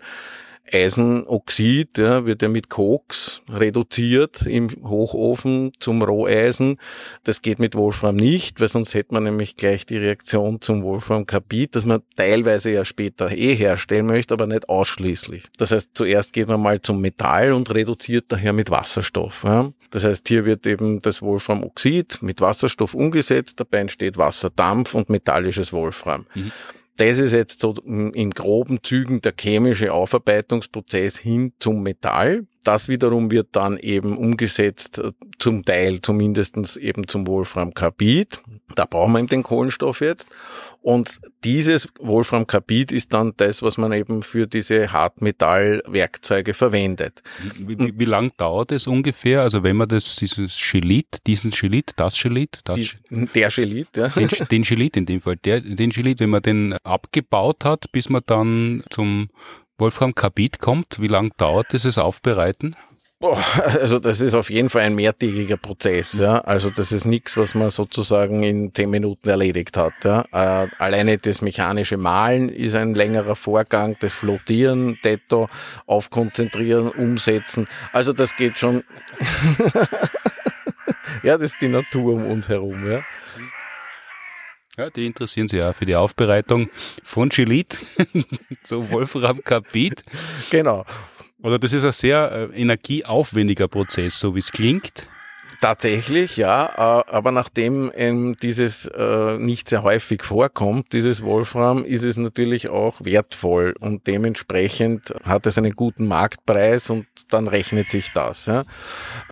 Eisenoxid ja, wird ja mit Koks reduziert im Hochofen zum Roheisen. Das geht mit Wolfram nicht, weil sonst hätte man nämlich gleich die Reaktion zum Wolframkarbid, das man teilweise ja später eh herstellen möchte, aber nicht ausschließlich. Das heißt, zuerst geht man mal zum Metall und reduziert daher mit Wasserstoff. Ja. Das heißt, hier wird eben das Wolframoxid mit Wasserstoff umgesetzt, dabei entsteht Wasserdampf und metallisches Wolfram. Mhm. Das ist jetzt so in groben Zügen der chemische Aufarbeitungsprozess hin zum Metall. Das wiederum wird dann eben umgesetzt, äh, zum Teil zumindestens eben zum Wolframkarbid. Da brauchen wir eben den Kohlenstoff jetzt. Und dieses Wolframkarbid ist dann das, was man eben für diese Hartmetallwerkzeuge verwendet. Wie, wie, wie lang dauert es ungefähr? Also wenn man das, dieses Chelit, diesen Chelit, das Chelit, das Die, der Chelit, ja. Den, den Chelit in dem Fall, der, den Chelit, wenn man den abgebaut hat, bis man dann zum Wolfram Kabit kommt, wie lange dauert dieses Aufbereiten? Boah, also das ist auf jeden Fall ein mehrtägiger Prozess. Ja. Also das ist nichts, was man sozusagen in zehn Minuten erledigt hat. Ja. Äh, alleine das mechanische Malen ist ein längerer Vorgang, das Flottieren, Detto, aufkonzentrieren, umsetzen. Also das geht schon. ja, das ist die Natur um uns herum. Ja. Ja, die interessieren sich ja für die Aufbereitung von Chelit zu Wolfram Carbid. Genau. Oder das ist ein sehr äh, energieaufwendiger Prozess, so wie es klingt. Tatsächlich, ja, aber nachdem ähm, dieses äh, nicht sehr häufig vorkommt, dieses Wolfram, ist es natürlich auch wertvoll und dementsprechend hat es einen guten Marktpreis und dann rechnet sich das. Ja.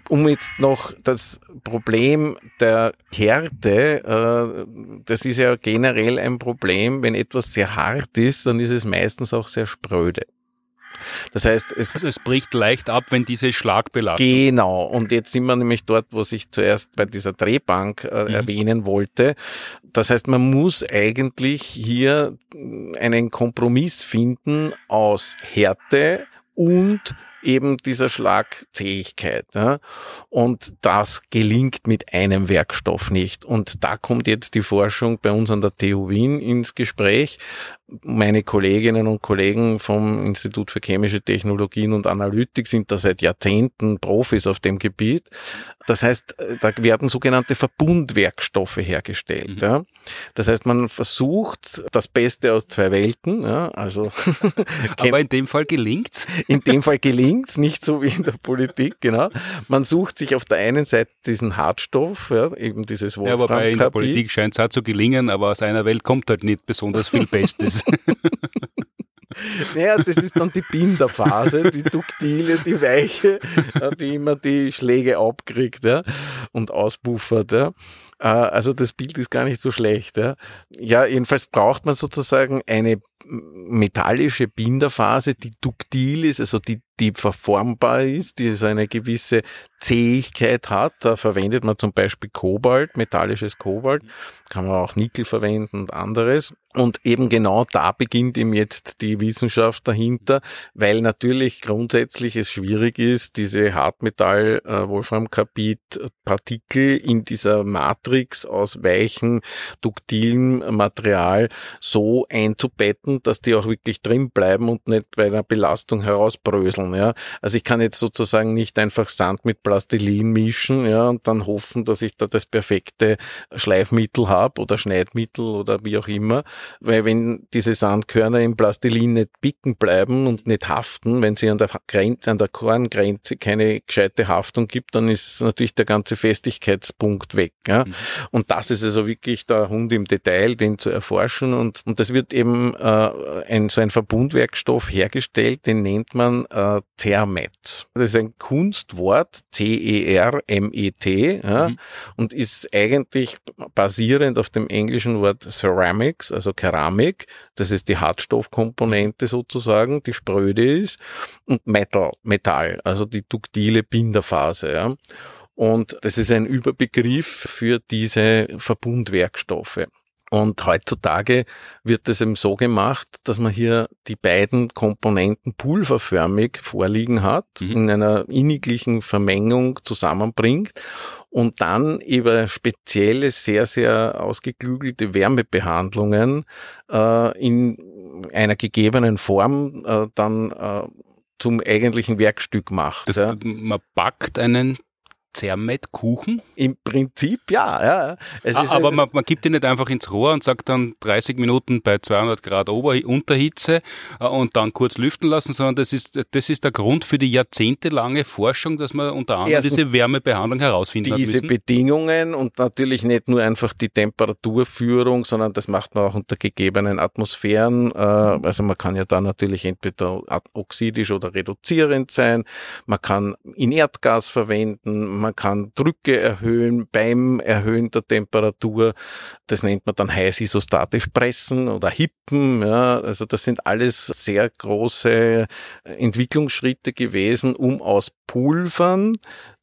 Um jetzt noch das Problem der Härte, äh, das ist ja generell ein Problem, wenn etwas sehr hart ist, dann ist es meistens auch sehr spröde. Das heißt, es, also es bricht leicht ab, wenn diese Schlagbelastung. Genau. Und jetzt sind wir nämlich dort, was ich zuerst bei dieser Drehbank äh, mhm. erwähnen wollte. Das heißt, man muss eigentlich hier einen Kompromiss finden aus Härte und eben dieser Schlagzähigkeit. Ja? Und das gelingt mit einem Werkstoff nicht. Und da kommt jetzt die Forschung bei uns an der TU Wien ins Gespräch. Meine Kolleginnen und Kollegen vom Institut für chemische Technologien und Analytik sind da seit Jahrzehnten Profis auf dem Gebiet. Das heißt, da werden sogenannte Verbundwerkstoffe hergestellt. Mhm. Ja. Das heißt, man versucht das Beste aus zwei Welten. Ja, also Aber in dem Fall gelingt's. In dem Fall gelingt's, nicht so wie in der Politik, genau. Man sucht sich auf der einen Seite diesen Hartstoff, ja, eben dieses Wolfram. Ja, wobei in der Politik scheint es auch zu gelingen, aber aus einer Welt kommt halt nicht besonders viel Bestes. Naja, das ist dann die Binderphase, die duktile, die weiche, die immer die Schläge abkriegt ja, und ausbuffert. Ja. Äh, also das Bild ist gar nicht so schlecht. Ja, ja jedenfalls braucht man sozusagen eine metallische Binderphase, die duktil ist, also die, die verformbar ist, die so eine gewisse Zähigkeit hat. Da verwendet man zum Beispiel Kobalt, metallisches Kobalt, kann man auch Nickel verwenden und anderes. Und eben genau da beginnt eben jetzt die Wissenschaft dahinter, weil natürlich grundsätzlich es schwierig ist, diese Hartmetall-Wolframkarbid-Partikel in dieser Matrix aus weichem, duktilem Material so einzubetten, dass die auch wirklich drin bleiben und nicht bei einer Belastung herausbröseln. Ja. Also ich kann jetzt sozusagen nicht einfach Sand mit Plastilin mischen ja, und dann hoffen, dass ich da das perfekte Schleifmittel habe oder Schneidmittel oder wie auch immer, weil wenn diese Sandkörner im Plastilin nicht bicken bleiben und nicht haften, wenn sie an der Grenze, an der Korngrenze keine gescheite Haftung gibt, dann ist natürlich der ganze Festigkeitspunkt weg. Ja? Mhm. Und das ist also wirklich der Hund im Detail, den zu erforschen und, und das wird eben äh, ein, so ein Verbundwerkstoff hergestellt, den nennt man äh, Zermet. Das ist ein Kunstwort, C-E-R-M-E-T, ja, mhm. und ist eigentlich basierend auf dem englischen Wort Ceramics, also Keramik. Das ist die Hartstoffkomponente sozusagen, die spröde ist, und Metal, Metall, also die duktile Binderphase. Ja. Und das ist ein Überbegriff für diese Verbundwerkstoffe. Und heutzutage wird es eben so gemacht, dass man hier die beiden Komponenten pulverförmig vorliegen hat, mhm. in einer inniglichen Vermengung zusammenbringt und dann über spezielle, sehr, sehr ausgeklügelte Wärmebehandlungen äh, in einer gegebenen Form äh, dann äh, zum eigentlichen Werkstück macht. Das, ja. Man backt einen Zermet-Kuchen? Im Prinzip ja. ja. Es ah, aber man, man gibt ihn nicht einfach ins Rohr und sagt dann 30 Minuten bei 200 Grad Ober Unterhitze äh, und dann kurz lüften lassen, sondern das ist, das ist der Grund für die jahrzehntelange Forschung, dass man unter anderem Erstens diese Wärmebehandlung herausfinden Diese Bedingungen und natürlich nicht nur einfach die Temperaturführung, sondern das macht man auch unter gegebenen Atmosphären. Äh, also man kann ja da natürlich entweder oxidisch oder reduzierend sein. Man kann Inertgas verwenden man kann Drücke erhöhen beim Erhöhen der Temperatur. Das nennt man dann heiß isostatisch pressen oder hippen. Ja. Also das sind alles sehr große Entwicklungsschritte gewesen, um aus Pulvern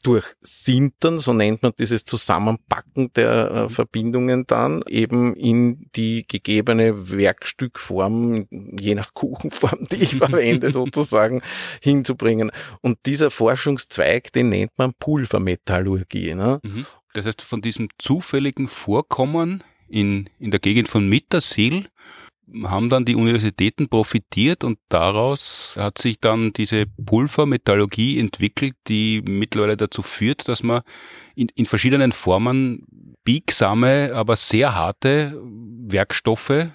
durch Sintern, so nennt man dieses Zusammenpacken der äh, Verbindungen dann, eben in die gegebene Werkstückform, je nach Kuchenform, die ich verwende, sozusagen hinzubringen. Und dieser Forschungszweig, den nennt man Pulvermetallurgie. Ne? Mhm. Das heißt, von diesem zufälligen Vorkommen in, in der Gegend von Mittersil haben dann die Universitäten profitiert und daraus hat sich dann diese Pulvermetallurgie entwickelt, die mittlerweile dazu führt, dass man in, in verschiedenen Formen biegsame, aber sehr harte Werkstoffe.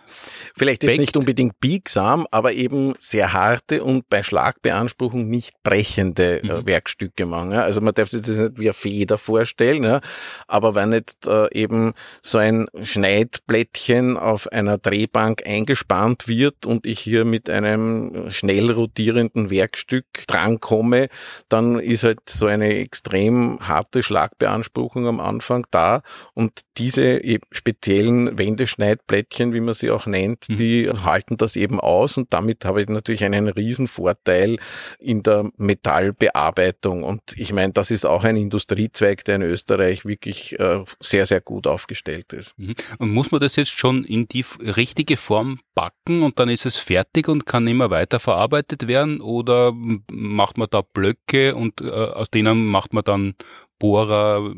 Vielleicht jetzt nicht unbedingt biegsam, aber eben sehr harte und bei Schlagbeanspruchung nicht brechende äh, mhm. Werkstücke machen. Also man darf sich das nicht wie eine Feder vorstellen, aber wenn jetzt äh, eben so ein Schneidblättchen auf einer Drehbank eingespannt wird und ich hier mit einem schnell rotierenden Werkstück drankomme, dann ist halt so eine extrem harte Schlagbeanspruchung am Anfang da und diese speziellen Wendeschneidblättchen, wie man sie auch nennt, mhm. die halten das eben aus und damit habe ich natürlich einen riesen Vorteil in der Metallbearbeitung. Und ich meine, das ist auch ein Industriezweig, der in Österreich wirklich äh, sehr, sehr gut aufgestellt ist. Mhm. Und muss man das jetzt schon in die richtige Form backen und dann ist es fertig und kann immer weiter verarbeitet werden oder macht man da Blöcke und äh, aus denen macht man dann Bohrer,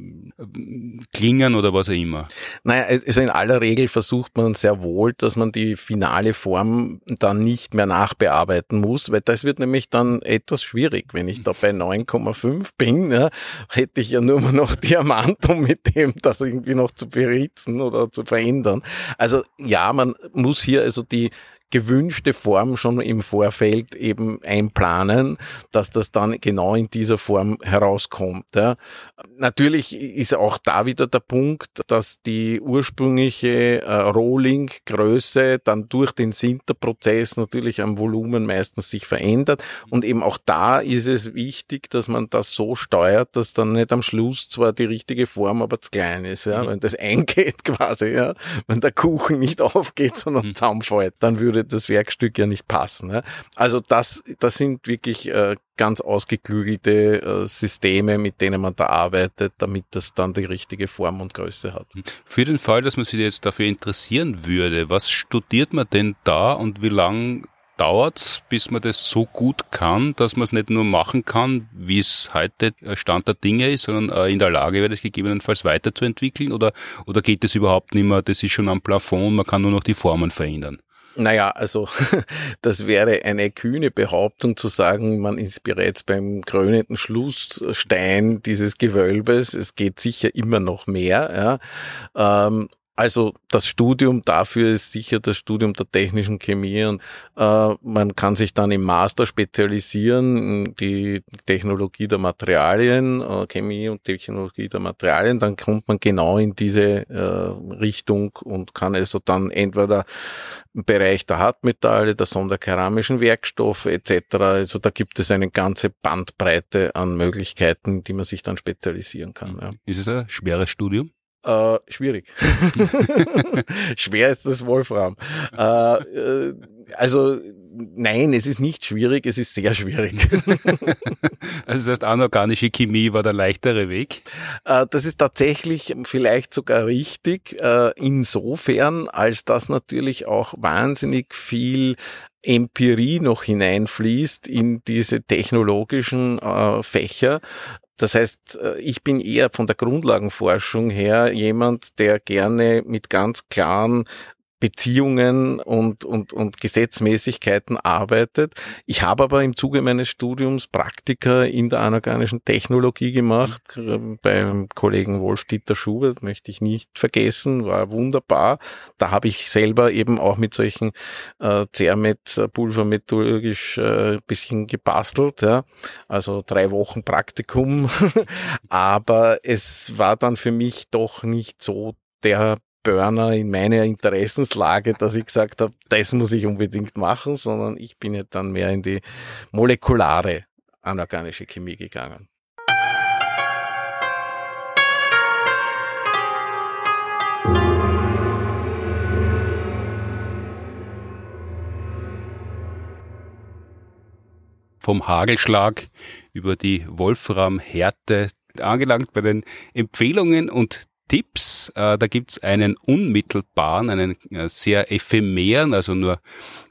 Klingen oder was auch immer? Naja, also in aller Regel versucht man sehr wohl, dass man die finale Form dann nicht mehr nachbearbeiten muss, weil das wird nämlich dann etwas schwierig. Wenn ich da bei 9,5 bin, ja, hätte ich ja nur noch Diamant, um mit dem das irgendwie noch zu beritzen oder zu verändern. Also ja, man muss hier also die gewünschte Form schon im Vorfeld eben einplanen, dass das dann genau in dieser Form herauskommt. Ja. Natürlich ist auch da wieder der Punkt, dass die ursprüngliche äh, Rolling-Größe dann durch den Sinterprozess natürlich am Volumen meistens sich verändert und eben auch da ist es wichtig, dass man das so steuert, dass dann nicht am Schluss zwar die richtige Form, aber zu klein ist. Ja. Mhm. Wenn das eingeht quasi, ja, wenn der Kuchen nicht aufgeht, sondern mhm. zusammenfällt, dann würde würde das Werkstück ja nicht passen. Ja. Also das, das sind wirklich äh, ganz ausgeklügelte äh, Systeme, mit denen man da arbeitet, damit das dann die richtige Form und Größe hat. Für den Fall, dass man sich jetzt dafür interessieren würde, was studiert man denn da und wie lang dauert's, bis man das so gut kann, dass man es nicht nur machen kann, wie es heute Stand der Dinge ist, sondern äh, in der Lage wäre, das gegebenenfalls weiterzuentwickeln? Oder, oder geht das überhaupt nicht mehr? Das ist schon am Plafond, man kann nur noch die Formen verändern. Naja, also das wäre eine kühne Behauptung zu sagen, man ist bereits beim krönenden Schlussstein dieses Gewölbes. Es geht sicher immer noch mehr. Ja. Ähm, also das Studium dafür ist sicher das Studium der technischen Chemie und äh, man kann sich dann im Master spezialisieren, die Technologie der Materialien, äh, Chemie und Technologie der Materialien, dann kommt man genau in diese äh, Richtung und kann also dann entweder im Bereich der Hartmetalle, der sonderkeramischen Werkstoffe etc. Also da gibt es eine ganze Bandbreite an Möglichkeiten, die man sich dann spezialisieren kann. Ja. Ist es ein schweres Studium? Äh, schwierig. Schwer ist das Wolfram. Äh, äh, also nein, es ist nicht schwierig, es ist sehr schwierig. also das heißt, anorganische Chemie war der leichtere Weg? Äh, das ist tatsächlich vielleicht sogar richtig, äh, insofern, als das natürlich auch wahnsinnig viel Empirie noch hineinfließt in diese technologischen äh, Fächer. Das heißt, äh, ich bin eher von der Grundlagenforschung her jemand, der gerne mit ganz klaren Beziehungen und, und, und Gesetzmäßigkeiten arbeitet. Ich habe aber im Zuge meines Studiums Praktika in der anorganischen Technologie gemacht, ähm, beim Kollegen Wolf-Dieter Schubert, möchte ich nicht vergessen, war wunderbar. Da habe ich selber eben auch mit solchen äh, Zermet-Pulver methodologisch äh, bisschen gebastelt, ja. also drei Wochen Praktikum, aber es war dann für mich doch nicht so der Burner in meiner Interessenslage, dass ich gesagt habe, das muss ich unbedingt machen, sondern ich bin ja dann mehr in die molekulare anorganische Chemie gegangen. Vom Hagelschlag über die Wolframhärte angelangt bei den Empfehlungen und Tipps. Äh, da gibt's einen unmittelbaren, einen äh, sehr ephemeren, also nur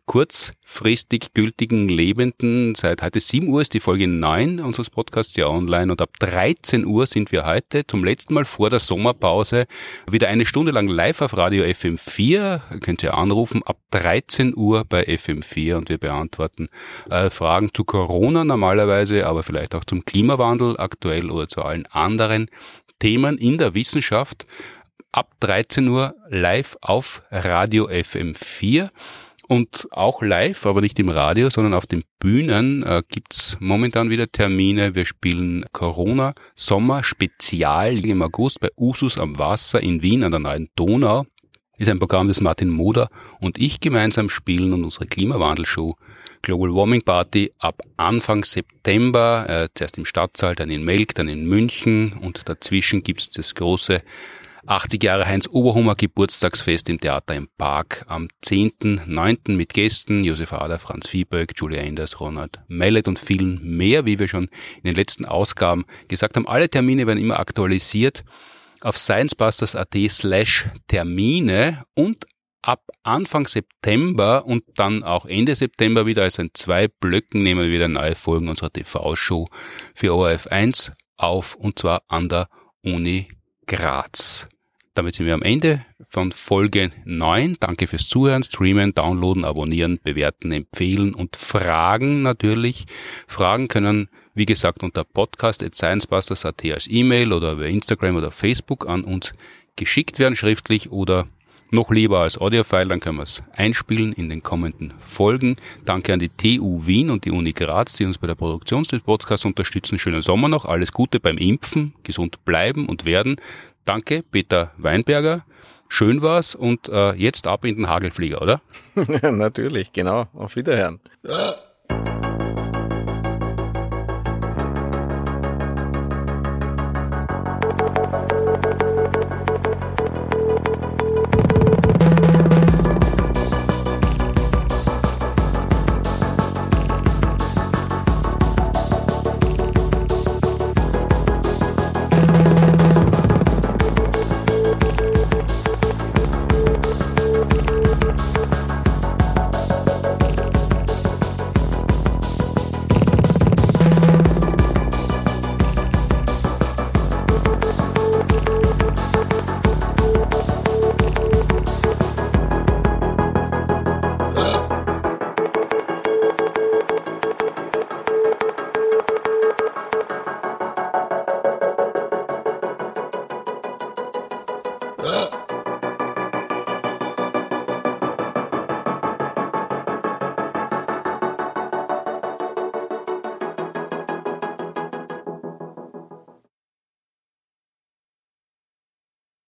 kurzfristig gültigen Lebenden. Seit heute 7 Uhr ist die Folge 9 unseres Podcasts ja online und ab 13 Uhr sind wir heute zum letzten Mal vor der Sommerpause wieder eine Stunde lang live auf Radio FM4. Könnt ihr anrufen ab 13 Uhr bei FM4 und wir beantworten äh, Fragen zu Corona normalerweise, aber vielleicht auch zum Klimawandel aktuell oder zu allen anderen Themen in der Wissenschaft ab 13 Uhr live auf Radio FM4 und auch live, aber nicht im Radio, sondern auf den Bühnen äh, gibt's momentan wieder Termine. Wir spielen Corona Sommer Spezial im August bei Usus am Wasser in Wien an der neuen Donau ist ein Programm, das Martin Moder und ich gemeinsam spielen und unsere Klimawandelshow Global Warming Party ab Anfang September, äh, zuerst im Stadtsaal, dann in Melk, dann in München und dazwischen gibt's das große 80 Jahre Heinz Oberhummer Geburtstagsfest im Theater im Park am 10.9. mit Gästen Josef Ader, Franz Viehböck, Julia Enders, Ronald Mellet und vielen mehr, wie wir schon in den letzten Ausgaben gesagt haben. Alle Termine werden immer aktualisiert auf sciencebusters.at slash Termine und ab Anfang September und dann auch Ende September wieder, also in zwei Blöcken nehmen wir wieder neue Folgen unserer TV-Show für ORF 1 auf und zwar an der Uni Graz. Damit sind wir am Ende von Folge 9. Danke fürs Zuhören, Streamen, Downloaden, Abonnieren, Bewerten, Empfehlen und Fragen natürlich. Fragen können, wie gesagt, unter podcast.sciencebusters.at als E-Mail oder über Instagram oder Facebook an uns geschickt werden, schriftlich oder noch lieber als Audiofile, dann können wir es einspielen in den kommenden Folgen. Danke an die TU Wien und die Uni Graz, die uns bei der Produktion des Podcasts unterstützen. Schönen Sommer noch, alles Gute beim Impfen, gesund bleiben und werden. Danke, Peter Weinberger. Schön war's und äh, jetzt ab in den Hagelflieger, oder? Natürlich, genau. Auf Wiederhören.